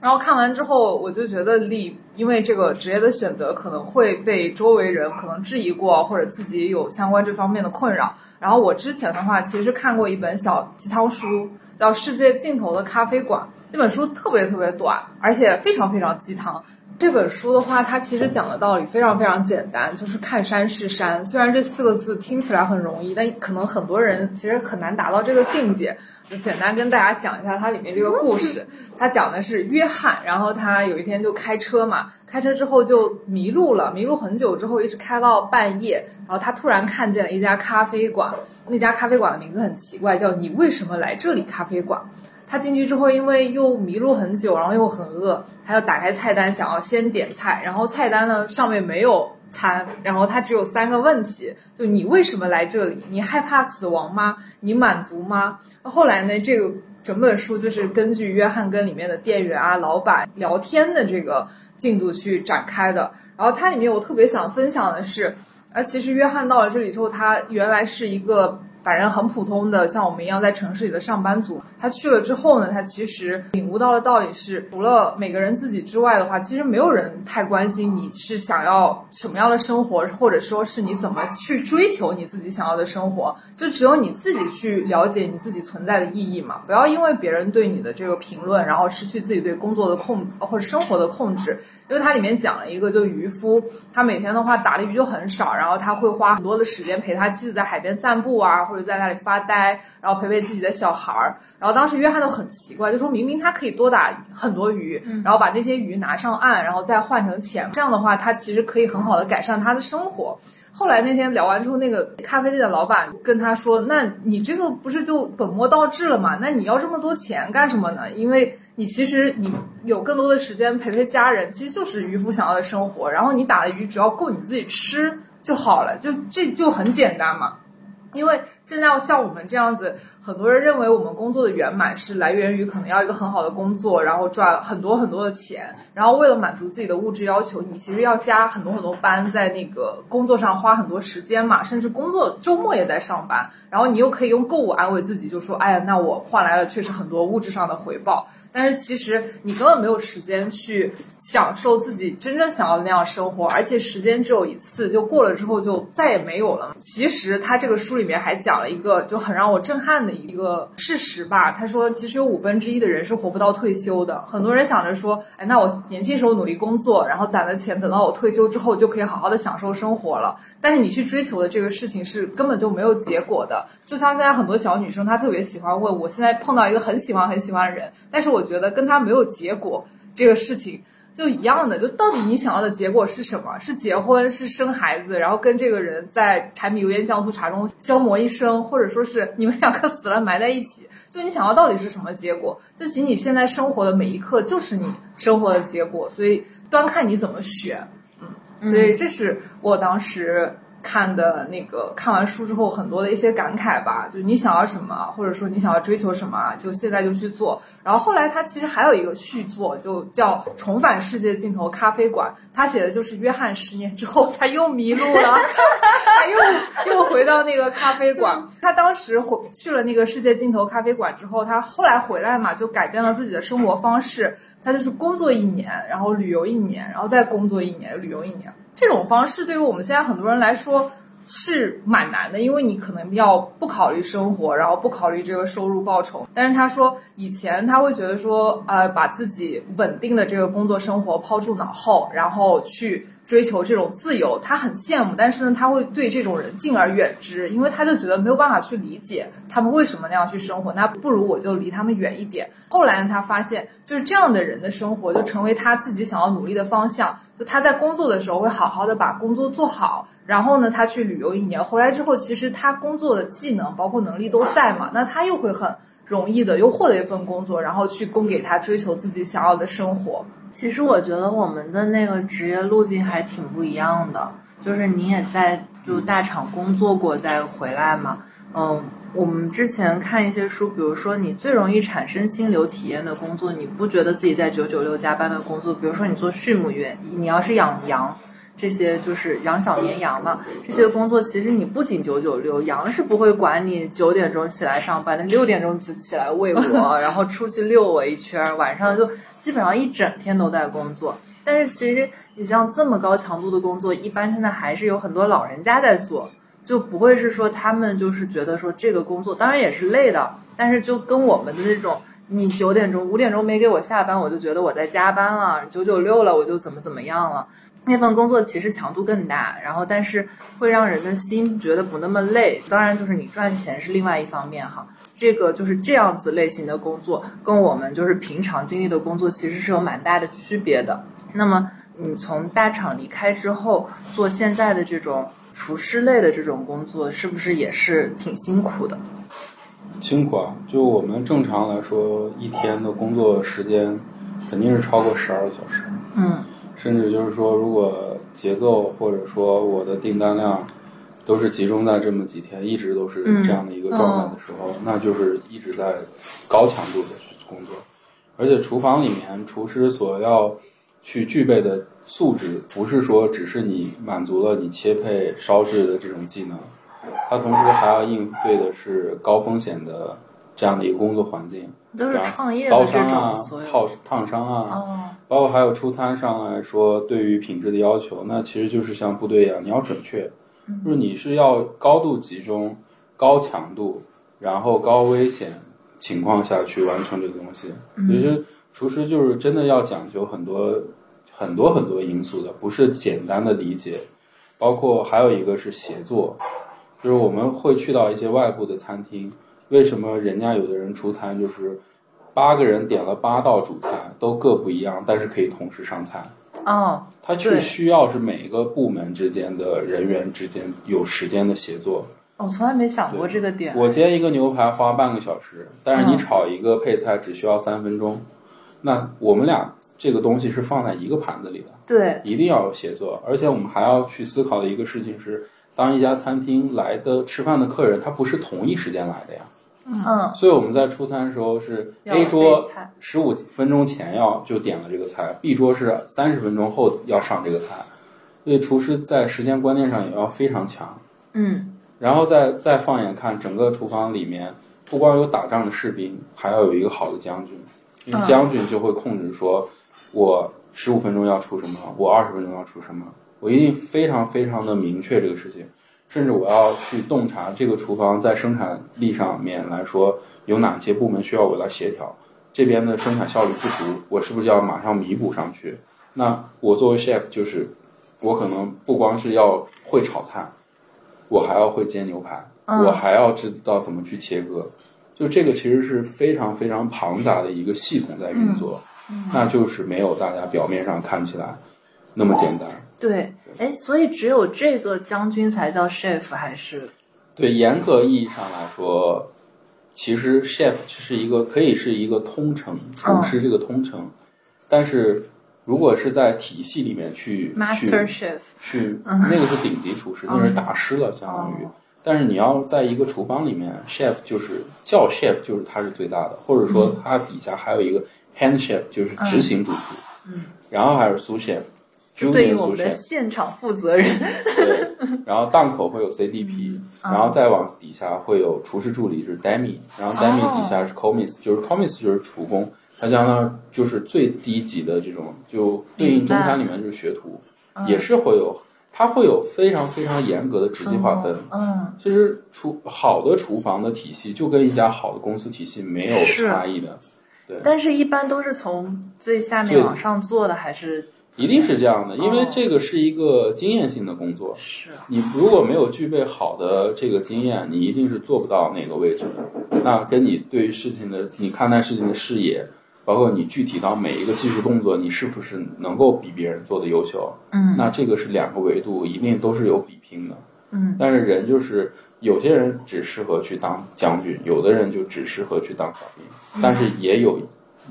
然后看完之后，我就觉得李因为这个职业的选择可能会被周围人可能质疑过，或者自己有相关这方面的困扰。然后我之前的话，其实看过一本小鸡汤书，叫《世界尽头的咖啡馆》。那本书特别特别短，而且非常非常鸡汤。这本书的话，它其实讲的道理非常非常简单，就是看山是山。虽然这四个字听起来很容易，但可能很多人其实很难达到这个境界。就简单跟大家讲一下它里面这个故事。它讲的是约翰，然后他有一天就开车嘛，开车之后就迷路了，迷路很久之后一直开到半夜，然后他突然看见了一家咖啡馆，那家咖啡馆的名字很奇怪，叫“你为什么来这里咖啡馆”。他进去之后，因为又迷路很久，然后又很饿，他就打开菜单想要先点菜，然后菜单呢上面没有。餐，然后他只有三个问题，就你为什么来这里？你害怕死亡吗？你满足吗？后来呢，这个整本书就是根据约翰跟里面的店员啊、老板聊天的这个进度去展开的。然后它里面我特别想分享的是，啊，其实约翰到了这里之后，他原来是一个。反正很普通的，像我们一样在城市里的上班族，他去了之后呢，他其实领悟到的道理是，除了每个人自己之外的话，其实没有人太关心你是想要什么样的生活，或者说是你怎么去追求你自己想要的生活，就只有你自己去了解你自己存在的意义嘛。不要因为别人对你的这个评论，然后失去自己对工作的控或者生活的控制。因为它里面讲了一个，就渔夫，他每天的话打的鱼就很少，然后他会花很多的时间陪他妻子在海边散步啊，或者在那里发呆，然后陪陪自己的小孩儿。然后当时约翰就很奇怪，就说明明他可以多打很多鱼，然后把那些鱼拿上岸，然后再换成钱，这样的话他其实可以很好的改善他的生活。后来那天聊完之后，那个咖啡店的老板跟他说：“那你这个不是就本末倒置了吗？那你要这么多钱干什么呢？因为你其实你有更多的时间陪陪家人，其实就是渔夫想要的生活。然后你打的鱼只要够你自己吃就好了，就这就很简单嘛。”因为现在像我们这样子，很多人认为我们工作的圆满是来源于可能要一个很好的工作，然后赚很多很多的钱，然后为了满足自己的物质要求，你其实要加很多很多班，在那个工作上花很多时间嘛，甚至工作周末也在上班，然后你又可以用购物安慰自己，就说，哎呀，那我换来了确实很多物质上的回报。但是其实你根本没有时间去享受自己真正想要的那样生活，而且时间只有一次，就过了之后就再也没有了。其实他这个书里面还讲了一个就很让我震撼的一个事实吧。他说，其实有五分之一的人是活不到退休的。很多人想着说，哎，那我年轻时候努力工作，然后攒的钱，等到我退休之后就可以好好的享受生活了。但是你去追求的这个事情是根本就没有结果的。就像现在很多小女生，她特别喜欢问我现在碰到一个很喜欢很喜欢的人，但是我觉得跟他没有结果这个事情就一样的，就到底你想要的结果是什么？是结婚，是生孩子，然后跟这个人在柴米油盐酱醋茶中消磨一生，或者说是你们两个死了埋在一起？就你想要到底是什么结果？就仅你现在生活的每一刻就是你生活的结果，所以端看你怎么选。嗯，所以这是我当时。看的那个看完书之后，很多的一些感慨吧，就你想要什么，或者说你想要追求什么，就现在就去做。然后后来他其实还有一个续作，就叫《重返世界尽头咖啡馆》，他写的就是约翰十年之后他又迷路了，他又又回到那个咖啡馆。他当时回去了那个世界尽头咖啡馆之后，他后来回来嘛，就改变了自己的生活方式。他就是工作一年，然后旅游一年，然后再工作一年，旅游一年。这种方式对于我们现在很多人来说是蛮难的，因为你可能要不考虑生活，然后不考虑这个收入报酬。但是他说以前他会觉得说，呃，把自己稳定的这个工作生活抛诸脑后，然后去追求这种自由，他很羡慕，但是呢，他会对这种人敬而远之，因为他就觉得没有办法去理解他们为什么那样去生活，那不如我就离他们远一点。后来呢，他发现就是这样的人的生活就成为他自己想要努力的方向。就他在工作的时候会好好的把工作做好，然后呢，他去旅游一年回来之后，其实他工作的技能包括能力都在嘛，那他又会很容易的又获得一份工作，然后去供给他追求自己想要的生活。其实我觉得我们的那个职业路径还挺不一样的，就是你也在就大厂工作过再回来嘛，嗯，我们之前看一些书，比如说你最容易产生心流体验的工作，你不觉得自己在九九六加班的工作，比如说你做畜牧业，你要是养羊。这些就是养小绵羊嘛，这些工作其实你不仅九九六，羊是不会管你九点钟起来上班的，六点钟起起来喂我，然后出去遛我一圈，晚上就基本上一整天都在工作。但是其实你像这么高强度的工作，一般现在还是有很多老人家在做，就不会是说他们就是觉得说这个工作当然也是累的，但是就跟我们的那种，你九点钟五点钟没给我下班，我就觉得我在加班了，九九六了我就怎么怎么样了。那份工作其实强度更大，然后但是会让人的心觉得不那么累。当然，就是你赚钱是另外一方面哈。这个就是这样子类型的工作，跟我们就是平常经历的工作其实是有蛮大的区别的。那么你从大厂离开之后，做现在的这种厨师类的这种工作，是不是也是挺辛苦的？辛苦啊！就我们正常来说，一天的工作时间肯定是超过十二个小时。嗯。甚至就是说，如果节奏或者说我的订单量都是集中在这么几天，一直都是这样的一个状态的时候，那就是一直在高强度的去工作。而且厨房里面，厨师所要去具备的素质，不是说只是你满足了你切配烧制的这种技能，他同时还要应对的是高风险的这样的一个工作环境。都是创业的这种，烫烫伤啊，包括还有出餐上来说，对于品质的要求，那其实就是像部队一样，你要准确，就是你是要高度集中、高强度，然后高危险情况下去完成这个东西。其实厨师就是真的要讲究很多很多很多因素的，不是简单的理解。包括还有一个是协作，就是我们会去到一些外部的餐厅。为什么人家有的人出餐就是八个人点了八道主菜都各不一样，但是可以同时上菜？哦，他却需要是每一个部门之间的人员之间有时间的协作。我从来没想过这个点。我煎一个牛排花半个小时，但是你炒一个配菜只需要三分钟。那我们俩这个东西是放在一个盘子里的，对，一定要有协作。而且我们还要去思考的一个事情是，当一家餐厅来的吃饭的客人，他不是同一时间来的呀。嗯，所以我们在出餐的时候是 A 桌十五分钟前要就点了这个菜，B 桌是三十分钟后要上这个菜，所以厨师在时间观念上也要非常强。嗯，然后再再放眼看整个厨房里面，不光有打仗的士兵，还要有一个好的将军，因为将军就会控制说，我十五分钟要出什么，我二十分钟要出什么，我一定非常非常的明确这个事情。甚至我要去洞察这个厨房在生产力上面来说有哪些部门需要我来协调，这边的生产效率不足，我是不是要马上弥补上去？那我作为 chef 就是，我可能不光是要会炒菜，我还要会煎牛排，我还要知道怎么去切割，就这个其实是非常非常庞杂的一个系统在运作，那就是没有大家表面上看起来那么简单。对，哎，所以只有这个将军才叫 chef 还是？对，严格意义上来说，其实 chef 是一个可以是一个通称，厨师这个通称。但是如果是在体系里面去，master chef 去，那个是顶级厨师，那是大师了，相当于。但是你要在一个厨房里面，chef 就是叫 chef 就是他是最大的，或者说他底下还有一个 hand chef 就是执行主厨，嗯，然后还是 sous chef。对于我们的现场负责人，对，然后档口会有 CDP，然后再往底下会有厨师助理，就是 Demi，然后 Demi 底下是 Commis，就是 Commis 就是厨工，他相当于就是最低级的这种，就对应中餐里面就是学徒，也是会有，他会有非常非常严格的职级划分。嗯，其实厨好的厨房的体系就跟一家好的公司体系没有差异的，对。但是，一般都是从最下面往上做的，还是？一定是这样的，因为哦这个是一个经验性的工作。是，你如果没有具备好的这个经验，你一定是做不到那个位置的。那跟你对于事情的你看待事情的视野，包括你具体到每一个技术动作，你是不是能够比别人做的优秀？嗯那这个是两个维度，一定都是有比拼的。嗯，但是人就是有些人只适合去当将军，有的人就只适合去当小兵，但是也有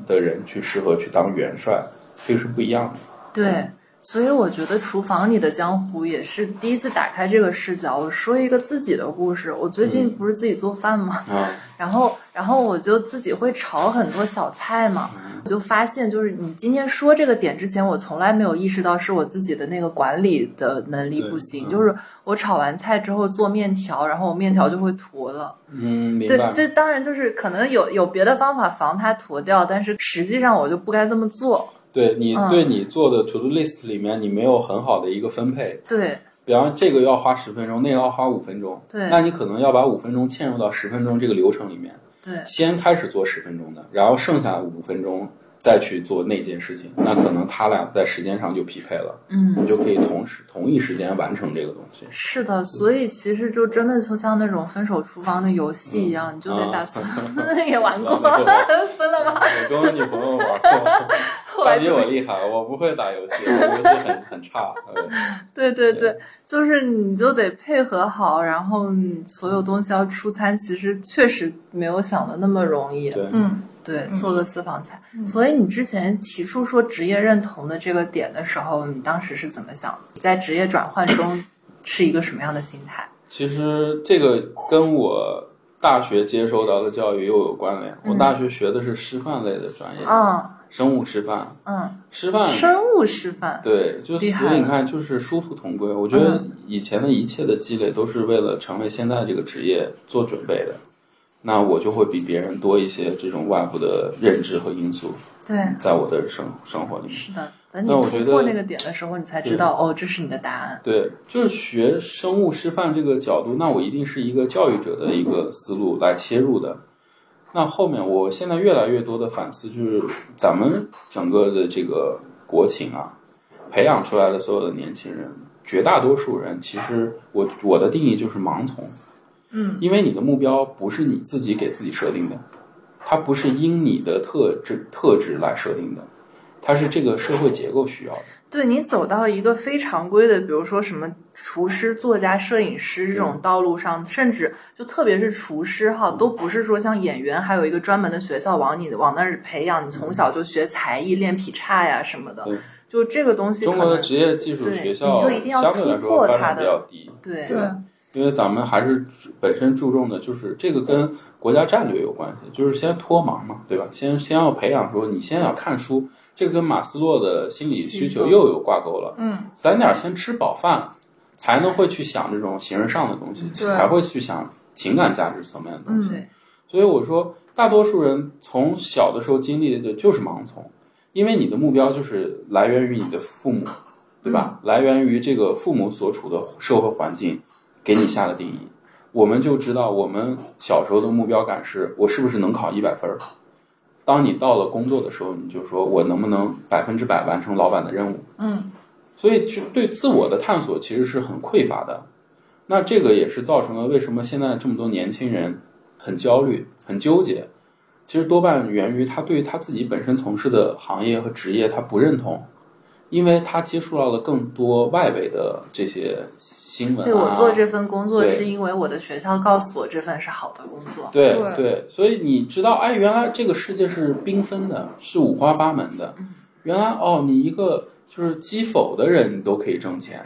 的人去适合去当元帅，这个是不一样的。对。所以我觉得厨房里的江湖也是第一次打开这个视角。我说一个自己的故事，我最近不是自己做饭吗？啊，然后，然后我就自己会炒很多小菜嘛，我就发现，就是你今天说这个点之前，我从来没有意识到是我自己的那个管理的能力不行。嗯就是我炒完菜之后做面条，然后我面条就会坨了。嗯，明对白，。这当然就是可能有有别的方法防它坨掉，但是实际上我就不该这么做。对你嗯。对你做的 to do list 里面，你没有很好的一个分配。对。比方这个要花十分钟，那个要花五分钟，对。那你可能要把五分钟嵌入到十分钟这个流程里面，对。先开始做十分钟的，然后剩下五分钟再去做那件事情，那可能他俩在时间上就匹配了，嗯。你就可以同时同一时间完成这个东西。是的，所以其实就真的就像那种分手厨房的游戏一样，你就得把啊所也玩过，玩 过分了吗？我跟我女朋友玩过，她比我厉害，我不会打游戏，我游戏很很差。呃 对对对，就是你就得配合好，然后你所有东西要出餐，其实确实没有想的那么容易。对，嗯，对，做个私房菜。所以你之前提出说职业认同的这个点的时候，你当时是怎么想的？在职业转换中 是一个什么样的心态？其实这个跟我大学接收到的教育又有关联。我大学学的是师范类的专业，嗯生物师范。嗯，师范生物师范。对，就厉害了所以你看，就是殊途同归。我觉得嗯以前的一切的积累都是为了成为现在这个职业做准备的。那我就会比别人多一些这种外部的认知和因素，对，在我的生生活里面。是的。等你那我觉得突破那个点的时候，你才知道哦，这是你的答案。对，就是学生物师范这个角度，那我一定是一个教育者的一个思路来切入的。那后面，我现在越来越多的反思，就是咱们整个的这个国情啊，培养出来的所有的年轻人，绝大多数人，其实我我的定义就是盲从。嗯，因为你的目标不是你自己给自己设定的，它不是因你的特质特质来设定的，它是这个社会结构需要的。对你走到一个非常规的，比如说什么厨师、作家、摄影师这种道路上，甚至就特别是厨师哈，都不是说像演员还有一个专门的学校往你往那儿培养，你从小就学才艺、练劈叉呀什么的。对，就这个东西可中国的能职业技术学校你就一定要相对来突破说发展它的比较低，对。对，因为咱们还是本身注重的就是这个跟国家战略有关系，就是先脱盲嘛，对吧？先先要培养说你先要看书，这个跟马斯洛的心理需求又有挂钩了。嗯，咱点先吃饱饭，才能会去想这种形而上的东西，才会去想情感价值层面的东西。对所以我说，大多数人从小的时候经历的就是盲从，因为你的目标就是来源于你的父母，对吧？来源于这个父母所处的社会环境给你下的定义。我们就知道，我们小时候的目标感是我是不是能考一百分儿。当你到了工作的时候，你就说我能不能百分之百完成老板的任务？嗯，所以就对自我的探索其实是很匮乏的。那这个也是造成了为什么现在这么多年轻人很焦虑、很纠结。其实多半源于他对他自己本身从事的行业和职业他不认同，因为他接触到了更多外围的这些新闻、啊。对我做这份工作是因为我的学校告诉我这份是好的工作。对对所以你知道，哎，原来这个世界是缤纷的，是五花八门的。原来哦，你一个就是击否的人，你都可以挣钱，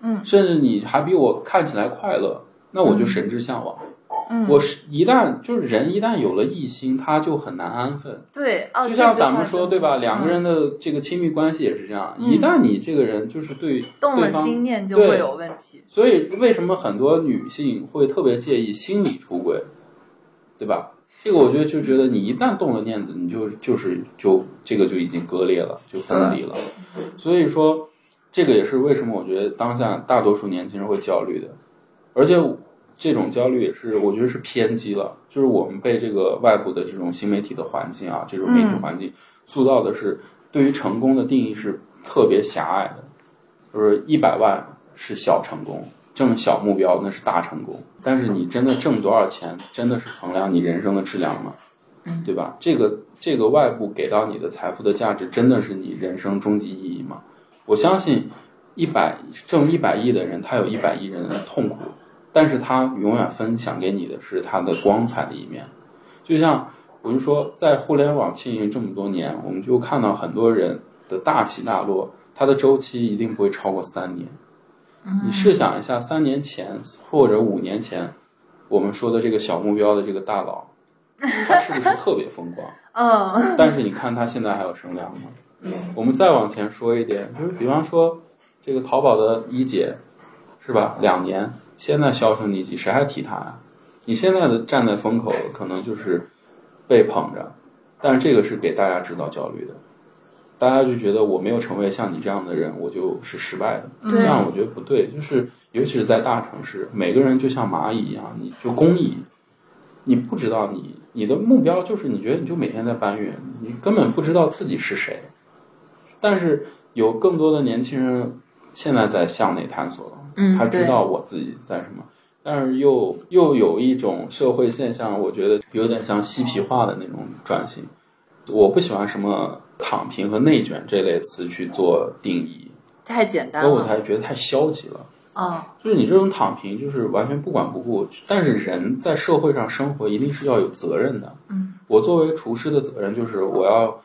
嗯，甚至你还比我看起来快乐，那我就神之向往。嗯我是一旦就是人一旦有了异心，他就很难安分。对，哦，就像咱们说，对吧？两个嗯人的这个亲密关系也是这样，一旦你这个人就是对动了对方心念就对会有问题。所以为什么很多女性会特别介意心理出轨，对吧？这个我觉得就觉得你一旦动了念子，你就就是就这个就已经割裂了，就分离了。所以说，这个也是为什么我觉得当下大多数年轻人会焦虑的，而且这种焦虑也是我觉得是偏激了，就是我们被这个外部的这种新媒体的环境啊，这种媒体环境塑造的是对于成功的定义是特别狭隘的，就是一百万是小成功，挣小目标那是大成功。但是你真的挣多少钱，真的是衡量你人生的质量吗？对吧？这个这个外部给到你的财富的价值，真的是你人生终极意义吗？我相信，一百挣一百亿的人，他有一百亿人的痛苦，但是他永远分享给你的是他的光彩的一面。就像我就说，在互联网经营这么多年，我们就看到很多人的大起大落，它的周期一定不会超过三年。你试想一下，三年前或者五年前，我们说的这个小目标的这个大佬，他是不是特别风光？嗯，但是你看他现在还有声量吗？我们再往前说一点，就是比方说这个淘宝的一姐，是吧？两年现在销声匿迹，谁还提他呀？你现在的站在风口，可能就是被捧着，但是这个是给大家制造焦虑的，大家就觉得我没有成为像你这样的人，我就是失败的。对这样我觉得不对，就是尤其是在大城市，每个人就像蚂蚁一样，你就工蚁，你不知道你你的目标就是你觉得你就每天在搬运，你根本不知道自己是谁。但是有更多的年轻人现在在向内探索了，嗯他知道我自己在什么，但是又又有一种社会现象，我觉得有点像嬉皮化的那种转型。我不喜欢什么躺平和内卷这类词去做定义，太简单因为我了。才觉得太消极了。哦，就是你这种躺平，就是完全不管不顾。但是人在社会上生活，一定是要有责任的。嗯，我作为厨师的责任就是我要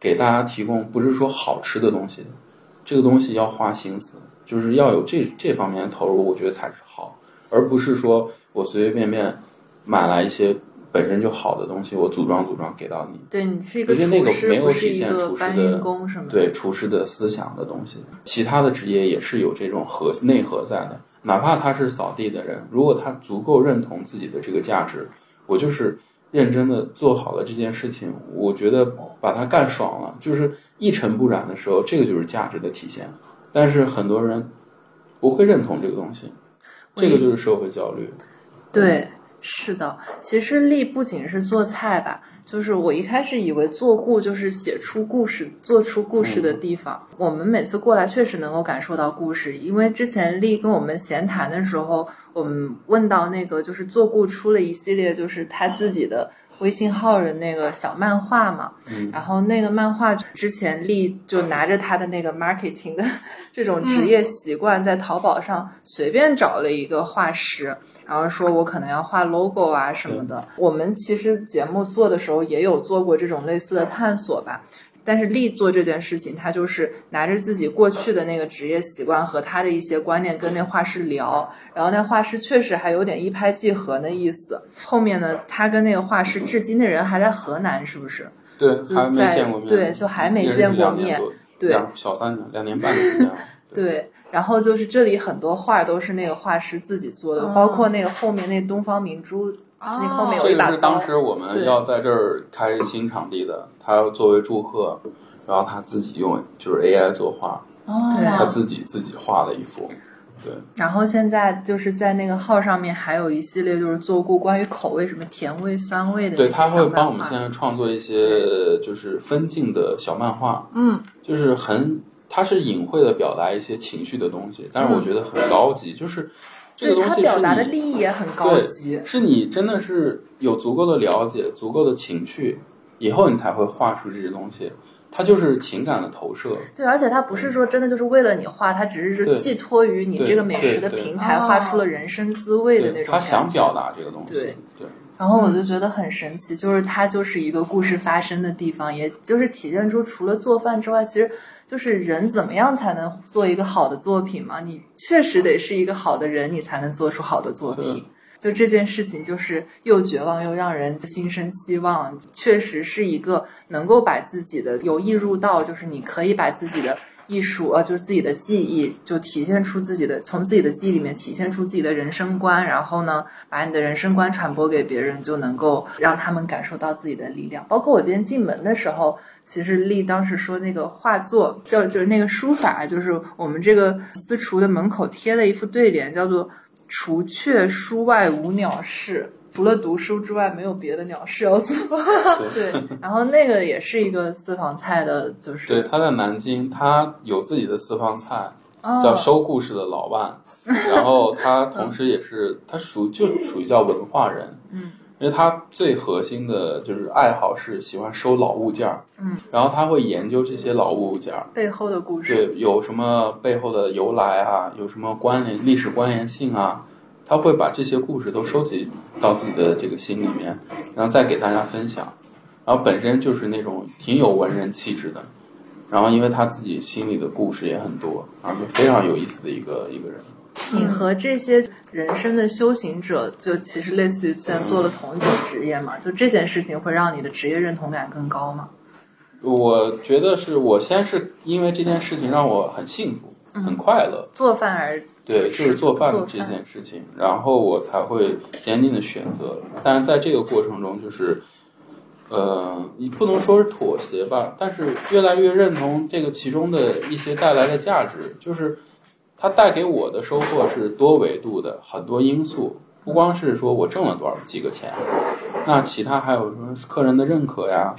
给大家提供，不是说好吃的东西，这个东西要花心思，就是要有这这方面的投入，我觉得才是好，而不是说我随随便便买来一些本身就好的东西，我组装组装给到你。对你是一个我觉得那个没有体现厨师的。对厨师的思想的东西，其他的职业也是有这种核内核在的。哪怕他是扫地的人，如果他足够认同自己的这个价值，我就是认真的做好了这件事情，我觉得把它干爽了，就是一尘不染的时候，这个就是价值的体现。但是很多人不会认同这个东西，这个就是社会焦虑。对，是的。其实力不仅是做菜吧，就是我一开始以为做故就是写出故事、做出故事的地方。我们每次过来确实能够感受到故事，因为之前力跟我们闲谈的时候，我们问到那个就是做故出了一系列就是他自己的。微信号的那个小漫画嘛，嗯然后那个漫画之前立就拿着他的那个 marketing 的 这种职业习惯，在淘宝上随便找了一个画师，然后说我可能要画 logo 啊什么的。我们其实节目做的时候也有做过这种类似的探索吧。但是力做这件事情，他就是拿着自己过去的那个职业习惯和他的一些观念跟那画师聊，然后那画师确实还有点一拍即合的意思。后面呢，他跟那个画师至今的人还在河南，是不是？对，就还没在见过面，对就还没见过面对小三年，两年半。对，然后就是这里很多画都是那个画师自己做的，哦包括那个后面那东方明珠，那后面有这个是一把刀。当时我们要在这儿开新场地的，他要作为祝贺，然后他自己用就是 AI 作画，对他自己自己画了一幅，对，然后现在就是在那个号上面还有一系列就是做过关于口味什么甜味、酸味的对，他会帮我们现。在创作一些就是分镜的小漫画，嗯，就是很，它是隐晦的表达一些情绪的东西，但是我觉得很高级，就是这个对他东西是表达的你利益也很高级，是你真的是有足够的了解、足够的情趣，以后你才会画出这些东西。它就是情感的投射，对，而且它不是说真的就是为了你画，它只是是寄托于你这个美食的平台，哦画出了人生滋味的那，种他想表达这个东西，对对然后我就觉得很神奇，就是它就是一个故事发生的地方，也就是体现出除了做饭之外，其实就是人怎么样才能做一个好的作品嘛？你确实得是一个好的人，你才能做出好的作品。就这件事情，就是又绝望又让人心生希望，确实是一个能够把自己的有意入道，就是你可以把自己的艺术啊，就是自己的技艺，就体现出自己的，从自己的记忆里面体现出自己的人生观，然后呢，把你的人生观传播给别人，就能够让他们感受到自己的力量。包括我今天进门的时候，其实丽当时说那个画作叫就是那个书法，就是我们这个私厨的门口贴了一副对联，叫做“除却书外无鸟事”。除了读书之外，没有别的鸟事要做。对对，然后那个也是一个私房菜的，就是对，他在南京，他有自己的私房菜，哦叫收故事的老万，然后他同时也是他属就属于叫文化人，嗯，因为他最核心的就是爱好是喜欢收老物件儿，嗯，然后他会研究这些老物件儿，背后的故事。对，有什么背后的由来啊，有什么关联历史关联性啊，他会把这些故事都收集到自己的这个心里面，然后再给大家分享。然后本身就是那种挺有文人气质的，然后因为他自己心里的故事也很多，然后就非常有意思的一个一个人。你和这些人生的修行者，就其实类似于虽然做了同一种职业嘛，就这件事情会让你的职业认同感更高吗？我觉得是我先是因为这件事情让我很幸福、很快乐，做饭而对，就是做饭做这件事情，然后我才会坚定的选择。但是在这个过程中，就是，呃，你不能说是妥协吧，但是越来越认同这个其中的一些带来的价值，就是它带给我的收获是多维度的，很多因素，不光是说我挣了多少几个钱，那其他还有什么客人的认可呀，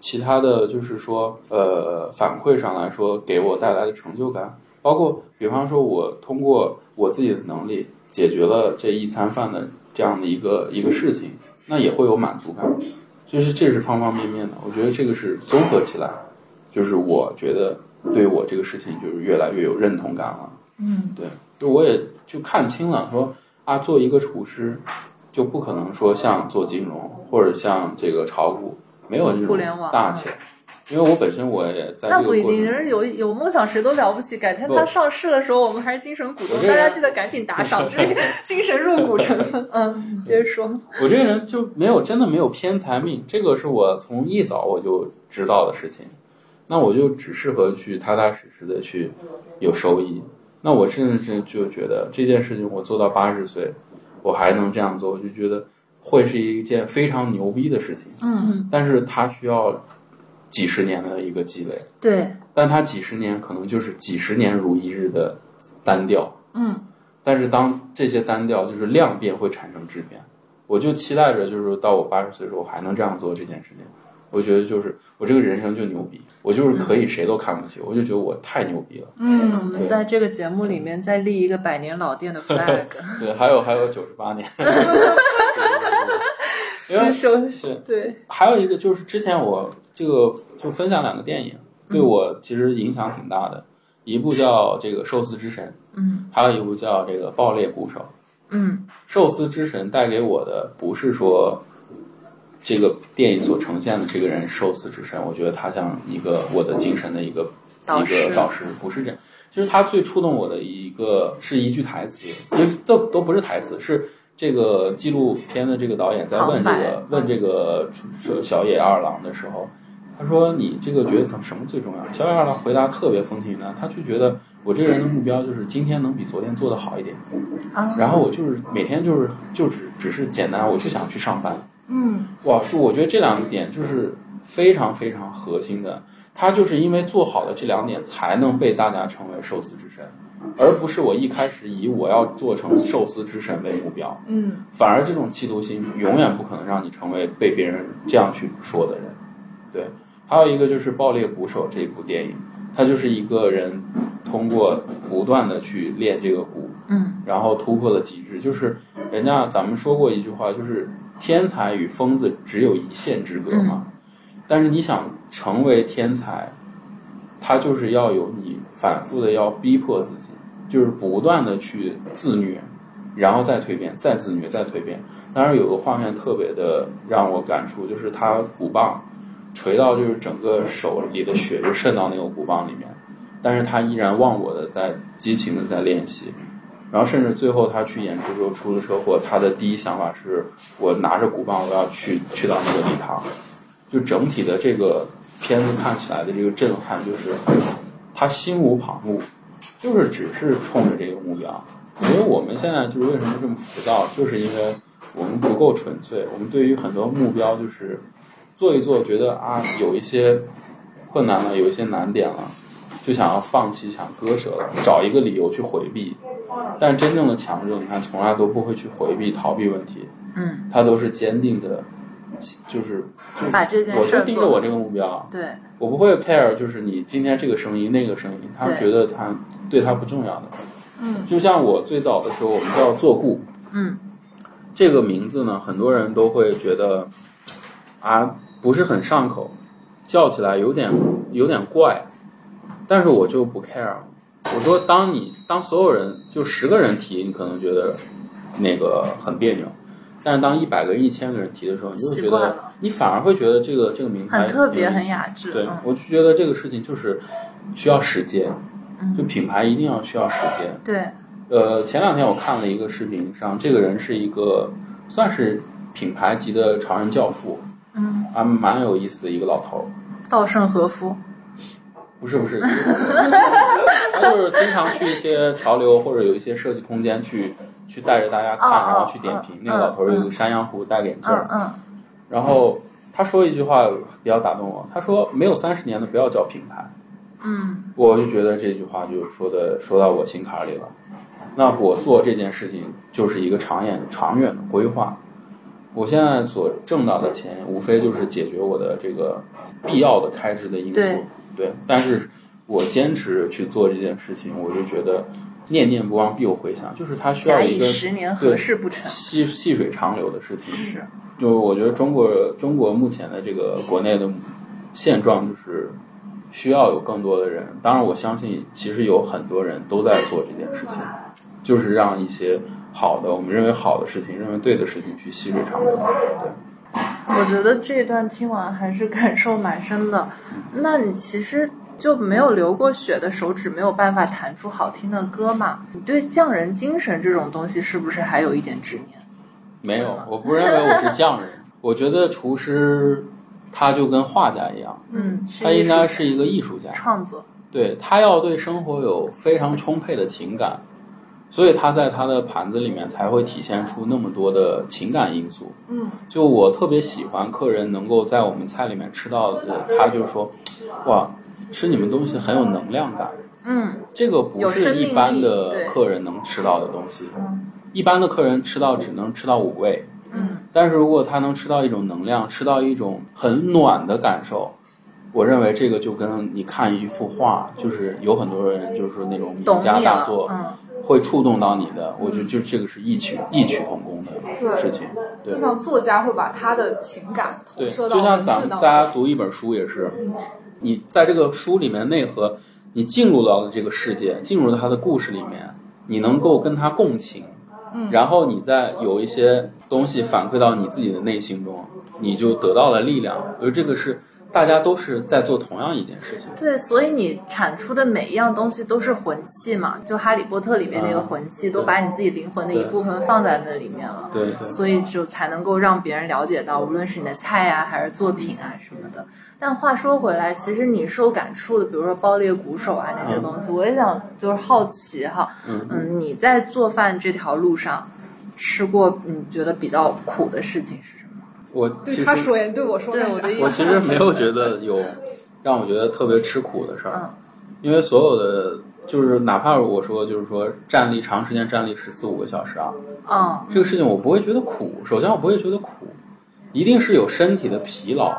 其他的就是说，呃，反馈上来说给我带来的成就感，包括比方说，我通过我自己的能力解决了这一餐饭的这样的一个一个事情，那也会有满足感，就是这是方方面面的。我觉得这个是综合起来，就是我觉得对我这个事情就是越来越有认同感了。嗯，对，就我也就看清了，说啊，做一个厨师就不可能说像做金融或者像这个炒股，没有这种大钱。因为我本身我也在那不一定，人有有梦想谁都了不起。改天它上市的时候，我们还是精神股东大家记得赶紧打赏，这 个精神入股成分。嗯，接着说。我这个人就没有真的没有偏财命，这个是我从一早我就知道的事情。那我就只适合去踏踏实实的去有收益。那我甚至就觉得这件事情我做到八十岁，我还能这样做，我就觉得会是一件非常牛逼的事情。嗯，但是它需要几十年的一个积累，对，但他几十年可能就是几十年如一日的单调。嗯，但是当这些单调就是量变会产生质变，我就期待着就是到我八十岁的时候还能这样做这件事情。我觉得就是我这个人生就牛逼，我就是可以谁都看不起，我就觉得我太牛逼了。嗯，我们在这个节目里面再立一个百年老店的 flag，对，还有还有九十八年，因为对对，还有一个就是之前我这个就分享两个电影，对我其实影响挺大的，一部叫这个《寿司之神》，嗯还有一部叫这个《爆裂鼓手》。嗯寿司之神带给我的不是说这个电影所呈现的这个人寿司之神，我觉得他像一个我的精神的一个一个导师，不是这样。其实他最触动我的一个是一句台词，其实都都不是台词，是这个纪录片的这个导演在问这个问这个小野二郎的时候，他说你这个觉得什什么最重要？小野二郎回答特别风轻云淡，他就觉得我这个人的目标就是今天能比昨天做得好一点。啊，然后我就是每天就是就只只是简单，我就想去上班。嗯哇，就我觉得这两点就是非常非常核心的。他就是因为做好了这两点，才能被大家称为寿司之神，而不是我一开始以我要做成寿司之神为目标。嗯反而这种企图心永远不可能让你成为被别人这样去说的人。对，还有一个就是《爆裂鼓手》这部电影，它就是一个人通过不断的去练这个鼓，嗯然后突破了极致。就是人家咱们说过一句话，就是天才与疯子只有一线之隔嘛。但是你想成为天才，他就是要有你反复的要逼迫自己，就是不断的去自虐，然后再蜕变，再自虐，再蜕变。当然有个画面特别的让我感触，就是他鼓棒锤到就是整个手里的血就渗到那个鼓棒里面，但是他依然忘我的在激情的在练习。然后甚至最后他去演出的时候出了车祸，他的第一想法是我拿着鼓棒我要去去到那个礼堂。就整体的这个片子看起来的这个震撼，就是他心无旁骛，就是只是冲着这个目标。因为我们现在就是为什么这么浮躁，就是因为我们不够纯粹。我们对于很多目标就是做一做，觉得啊有一些困难了，有一些难点了，就想要放弃，想割舍了，找一个理由去回避。但真正的强者，你看从来都不会去回避、逃避问题，嗯，他都是坚定的，就是就是把这件我就事儿做好。盯着我这个目标，对，我不会 care，就是你今天这个声音那个声音，他觉得他对他不重要的。嗯，就像我最早的时候，我们叫做故，嗯，这个名字呢，很多人都会觉得啊不是很上口，叫起来有点有点怪，但是我就不 care。我说，当你当所有人就十个人提，你可能觉得那个很别扭，但是当一百个人、一千个人提的时候，你就会觉得你反而会觉得这个这个名牌很特别，很雅致。对嗯，我就觉得这个事情就是需要时间，嗯就品牌一定要需要时间。对，呃，前两天我看了一个视频上，这个人是一个算是品牌级的潮人教父，嗯，还蛮有意思的一个老头儿。稻盛和夫。不是不是，他就是经常去一些潮流或者有一些设计空间去去带着大家看，然后去点评。嗯那个老头儿有个山羊胡，戴个眼镜嗯儿，嗯然后他说一句话比较打动我，他说：“没有三十年的不要叫品牌。”嗯我就觉得这句话就说的说到我心坎儿里了。那我做这件事情就是一个长远长远的规划。我现在所挣到的钱，无非就是解决我的这个必要的开支的因素。对对，但是我坚持去做这件事情，我就觉得念念不忘必有回响，就是它需要一个以十年，何事不成？细细水长流的事情。是，就我觉得中国中国目前的这个国内的现状就是需要有更多的人，当然我相信其实有很多人都在做这件事情，就是让一些好的我们认为好的事情、认为对的事情去细水长流。对。我觉得这一段听完还是感受蛮深的。那你其实就没有流过血的手指没有办法弹出好听的歌嘛？你对匠人精神这种东西是不是还有一点执念？没有，我不认为我是匠人。我觉得厨师他就跟画家一样，嗯，他应该是一个艺术家。创作。对他要对生活有非常充沛的情感，所以他在他的盘子里面才会体现出那么多的情感因素。嗯，就我特别喜欢客人能够在我们菜里面吃到的，他就说，哇，吃你们东西很有能量感。嗯这个不是一般的客人能吃到的东西。嗯一般的客人吃到只能吃到五味，嗯但是如果他能吃到一种能量，吃到一种很暖的感受，我认为这个就跟你看一幅画，就是有很多人就是那种名家。大作嗯，会触动到你的，我觉得就这个是异曲异曲同工的事情。对就像作家会把他的情感投对，射到就像咱们大。家读一本书也是，你在这个书里面内核，你进入到了这个世界，进入到他的故事里面，你能够跟他共情，然后你再有一些东西反馈到你自己的内心中，你就得到了力量。我觉得这个是大家都是在做同样一件事情。对，所以你产出的每一样东西都是魂器嘛，就《哈利波特》里面那个嗯魂器，都把你自己灵魂的一部分放在那里面了。对对所以就才能够让别人了解到，无论是你的菜啊，还是作品啊什么的。但话说回来，其实你受感触的，比如说爆裂鼓手啊那些东西，我也想就是好奇哈，嗯嗯，你在做饭这条路上吃过你觉得比较苦的事情是什么？我其实对他说呀，对我说我的 意思我其实没有觉得有让我觉得特别吃苦的事儿。嗯因为所有的就是哪怕我说就是说站立长时间站立十四五个小时啊，嗯这个事情我不会觉得苦。首先我不会觉得苦，一定是有身体的疲劳、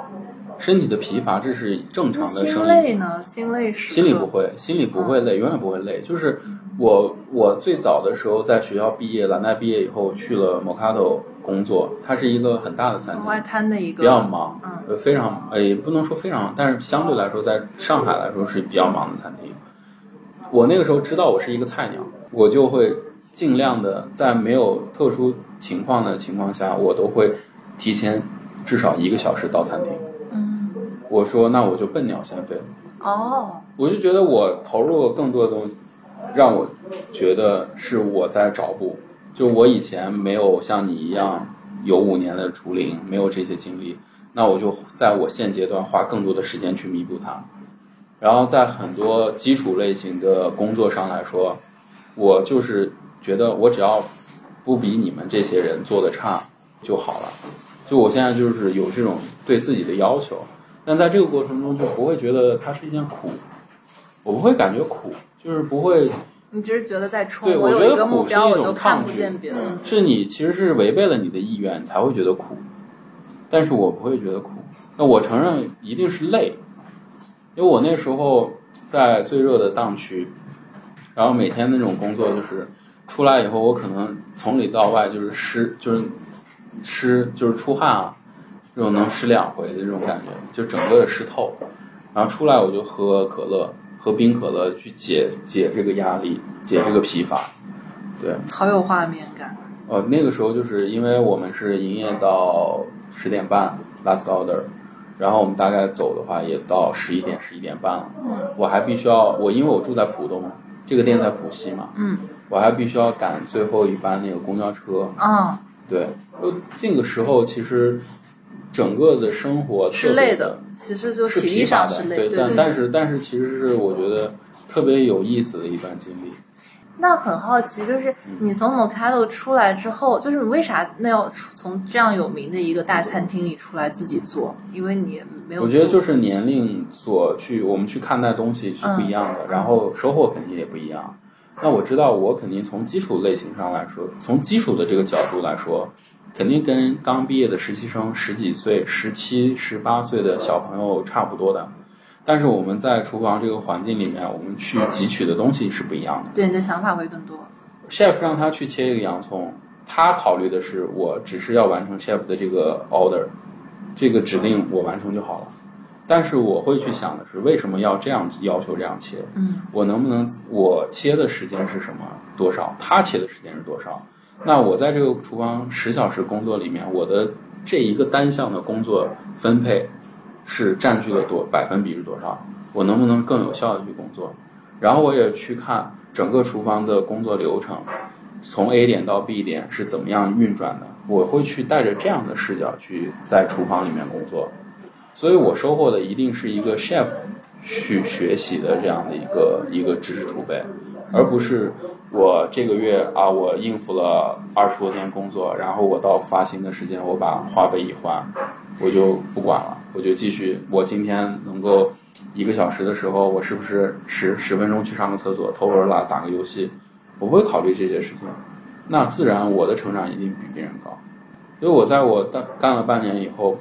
身体的疲乏，这是正常的生理。累呢？心累是心里不会，心里不会累，永远不会累。就是我我最早的时候在学校毕业，蓝带毕业以后去了 Mocado 工作，它是一个很大的餐厅，外滩的一个比较忙，嗯呃，非常呃，也不能说非常，但是相对来说，在上海来说是比较忙的餐厅。我那个时候知道我是一个菜鸟，我就会尽量的在没有特殊情况的情况下，我都会提前至少一个小时到餐厅。嗯我说那我就笨鸟先飞了，哦我就觉得我投入了更多的东西，让我觉得是我在找补。就我以前没有像你一样有五年的竹林，没有这些经历，那我就在我现阶段花更多的时间去弥补它。然后在很多基础类型的工作上来说，我就是觉得我只要不比你们这些人做的差就好了。就我现在就是有这种对自己的要求，但在这个过程中就不会觉得它是一件苦，我不会感觉苦，就是不会你只是觉得在冲，对我有觉得苦一个目标，是一种我就看抗拒不见别是你其实是违背了你的意愿才会觉得苦，但是我不会觉得苦。那我承认一定是累，因为我那时候在最热的档区，然后每天那种工作就是出来以后，我可能从里到外就是湿，就是湿，就是出汗啊，这种能湿两回的这种感觉，就整个湿透。然后出来我就喝可乐，喝冰可乐去解解这个压力，解这个疲乏。对，好有画面感。呃，那个时候就是因为我们是营业到十点半 last order，然后我们大概走的话也到十一点十一点半了。嗯我还必须要我因为我住在浦东，这个店在浦西嘛，嗯我还必须要赶最后一班那个公交车。啊，对，就那个时候其实整个的生活是累的，其实就是体力上是累，对但但是但是其实是我觉得特别有意思的一段经历。那很好奇，就是嗯你从 Mocado 出来之后，就是你为啥那要从这样有名的一个大餐厅里出来自己做？因为你没有，我觉得就是年龄所去我们去看待东西是不一样的，嗯然后收获肯定也不一样。那我知道我肯定从基础类型上来说，从基础的这个角度来说，肯定跟刚毕业的实习生十几岁、十七、十八岁的小朋友差不多的。但是我们在厨房这个环境里面，我们去汲取的东西是不一样的。对你的想法会更多。chef 让他去切一个洋葱，他考虑的是我只是要完成 chef 的这个 order，这个指令我完成就好了。但是我会去想的是，为什么要这样要求这样切？嗯，我能不能我切的时间是什么多少？他切的时间是多少？那我在这个厨房十小时工作里面，我的这一个单项的工作分配是占据了多百分比是多少？我能不能更有效的去工作？然后我也去看整个厨房的工作流程，从 A 点到 B 点是怎么样运转的。我会去带着这样的视角去在厨房里面工作，所以我收获的一定是一个 chef 去学习的这样的一个一个知识储备，而不是我这个月啊，我应付了二十多天工作，然后我到发薪的时间，我把话费一还，我就不管了，我就继续。我今天能够一个小时的时候，我是不是十十分钟去上个厕所，偷会儿懒，打个游戏？我不会考虑这些事情，那自然我的成长一定比别人高。因为我在我干干了半年以后，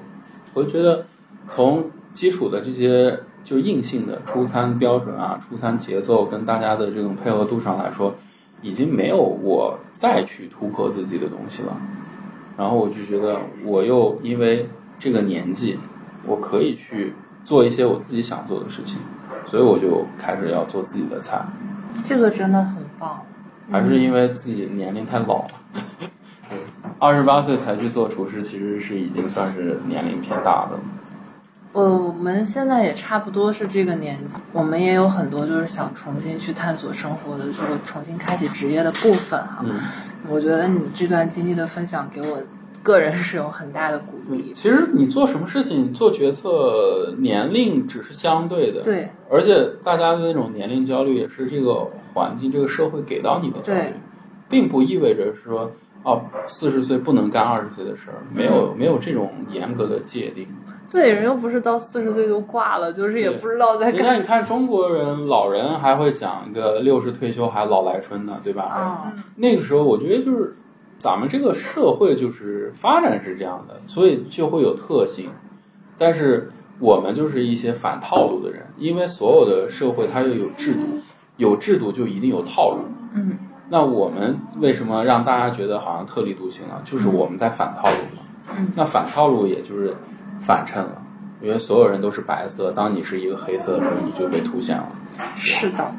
我就觉得从基础的这些就硬性的出餐标准啊、出餐节奏跟大家的这种配合度上来说，已经没有我再去突破自己的东西了。然后我就觉得，我又因为这个年纪，我可以去做一些我自己想做的事情，所以我就开始要做自己的菜。这个真的很棒。还是因为自己年龄太老了，二十八岁才去做厨师，其实是已经算是年龄偏大的了。我们现在也差不多是这个年纪，我们也有很多就是想重新去探索生活的这个重新开启职业的部分哈。嗯，我觉得你这段经历的分享给我个人是有很大的鼓励。其实你做什么事情做决策，年龄只是相对的，，对而且大家的那种年龄焦虑也是这个环境、这个社会给到你的焦虑对，并不意味着说哦，四十岁不能干二十岁的事儿，没有、没有这种严格的界定。对，人又不是到四十岁就挂了，就是也不知道在你看，干。你看中国人老人还会讲一个六十退休还老来春呢，对吧？啊、那个时候，我觉得就是咱们这个社会就是发展是这样的，所以就会有特性。但是我们就是一些反套路的人，因为所有的社会它又有制度，有制度就一定有套路。嗯，那我们为什么让大家觉得好像特立独行了？就是我们在反套路嘛。嗯，那反套路也就是反衬了，因为所有人都是白色，当你是一个黑色的时候，你就被凸显了。是的，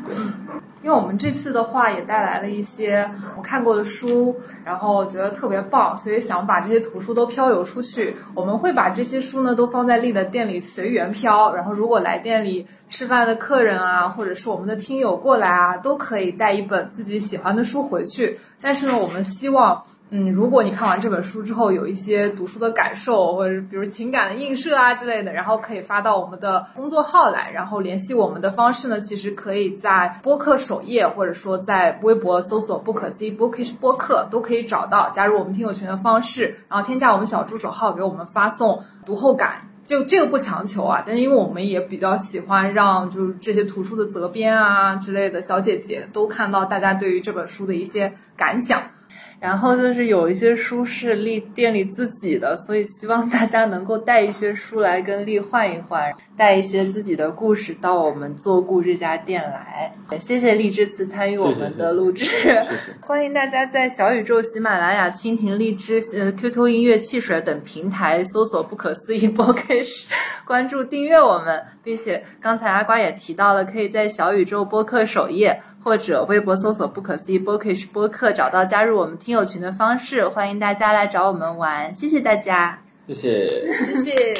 因为我们这次的话也带来了一些我看过的书，然后觉得特别棒，所以想把这些图书都漂流出去。我们会把这些书呢都放在丽的店里随缘飘，然后如果来店里吃饭的客人啊，或者是我们的听友过来啊，都可以带一本自己喜欢的书回去。但是呢，我们希望。嗯，如果你看完这本书之后有一些读书的感受，或者比如情感的映射啊之类的，然后可以发到我们的公众号来，然后联系我们的方式呢，其实可以在播客首页，或者说在微博搜索“不可思议 Bookish 播客”都可以找到加入我们听友群的方式，然后添加我们小助手号给我们发送读后感。就这个不强求啊，但是因为我们也比较喜欢让就是这些图书的责编啊之类的小姐姐都看到大家对于这本书的一些感想。然后就是有一些书是丽店里自己的，所以希望大家能够带一些书来跟丽换一换，带一些自己的故事到我们做故这家店来。谢谢丽这次参与我们的录制，谢谢。欢迎大家在小宇宙、喜马拉雅、蜻蜓、荔枝、呃 QQ 音乐、汽水等平台搜索“不可思议播客室”，关注订阅我们，并且刚才阿瓜也提到了，可以在小宇宙播客首页。或者微博搜索“不可思议 bookish 播客”，找到加入我们听友群的方式。欢迎大家来找我们玩，谢谢大家，谢谢。谢谢。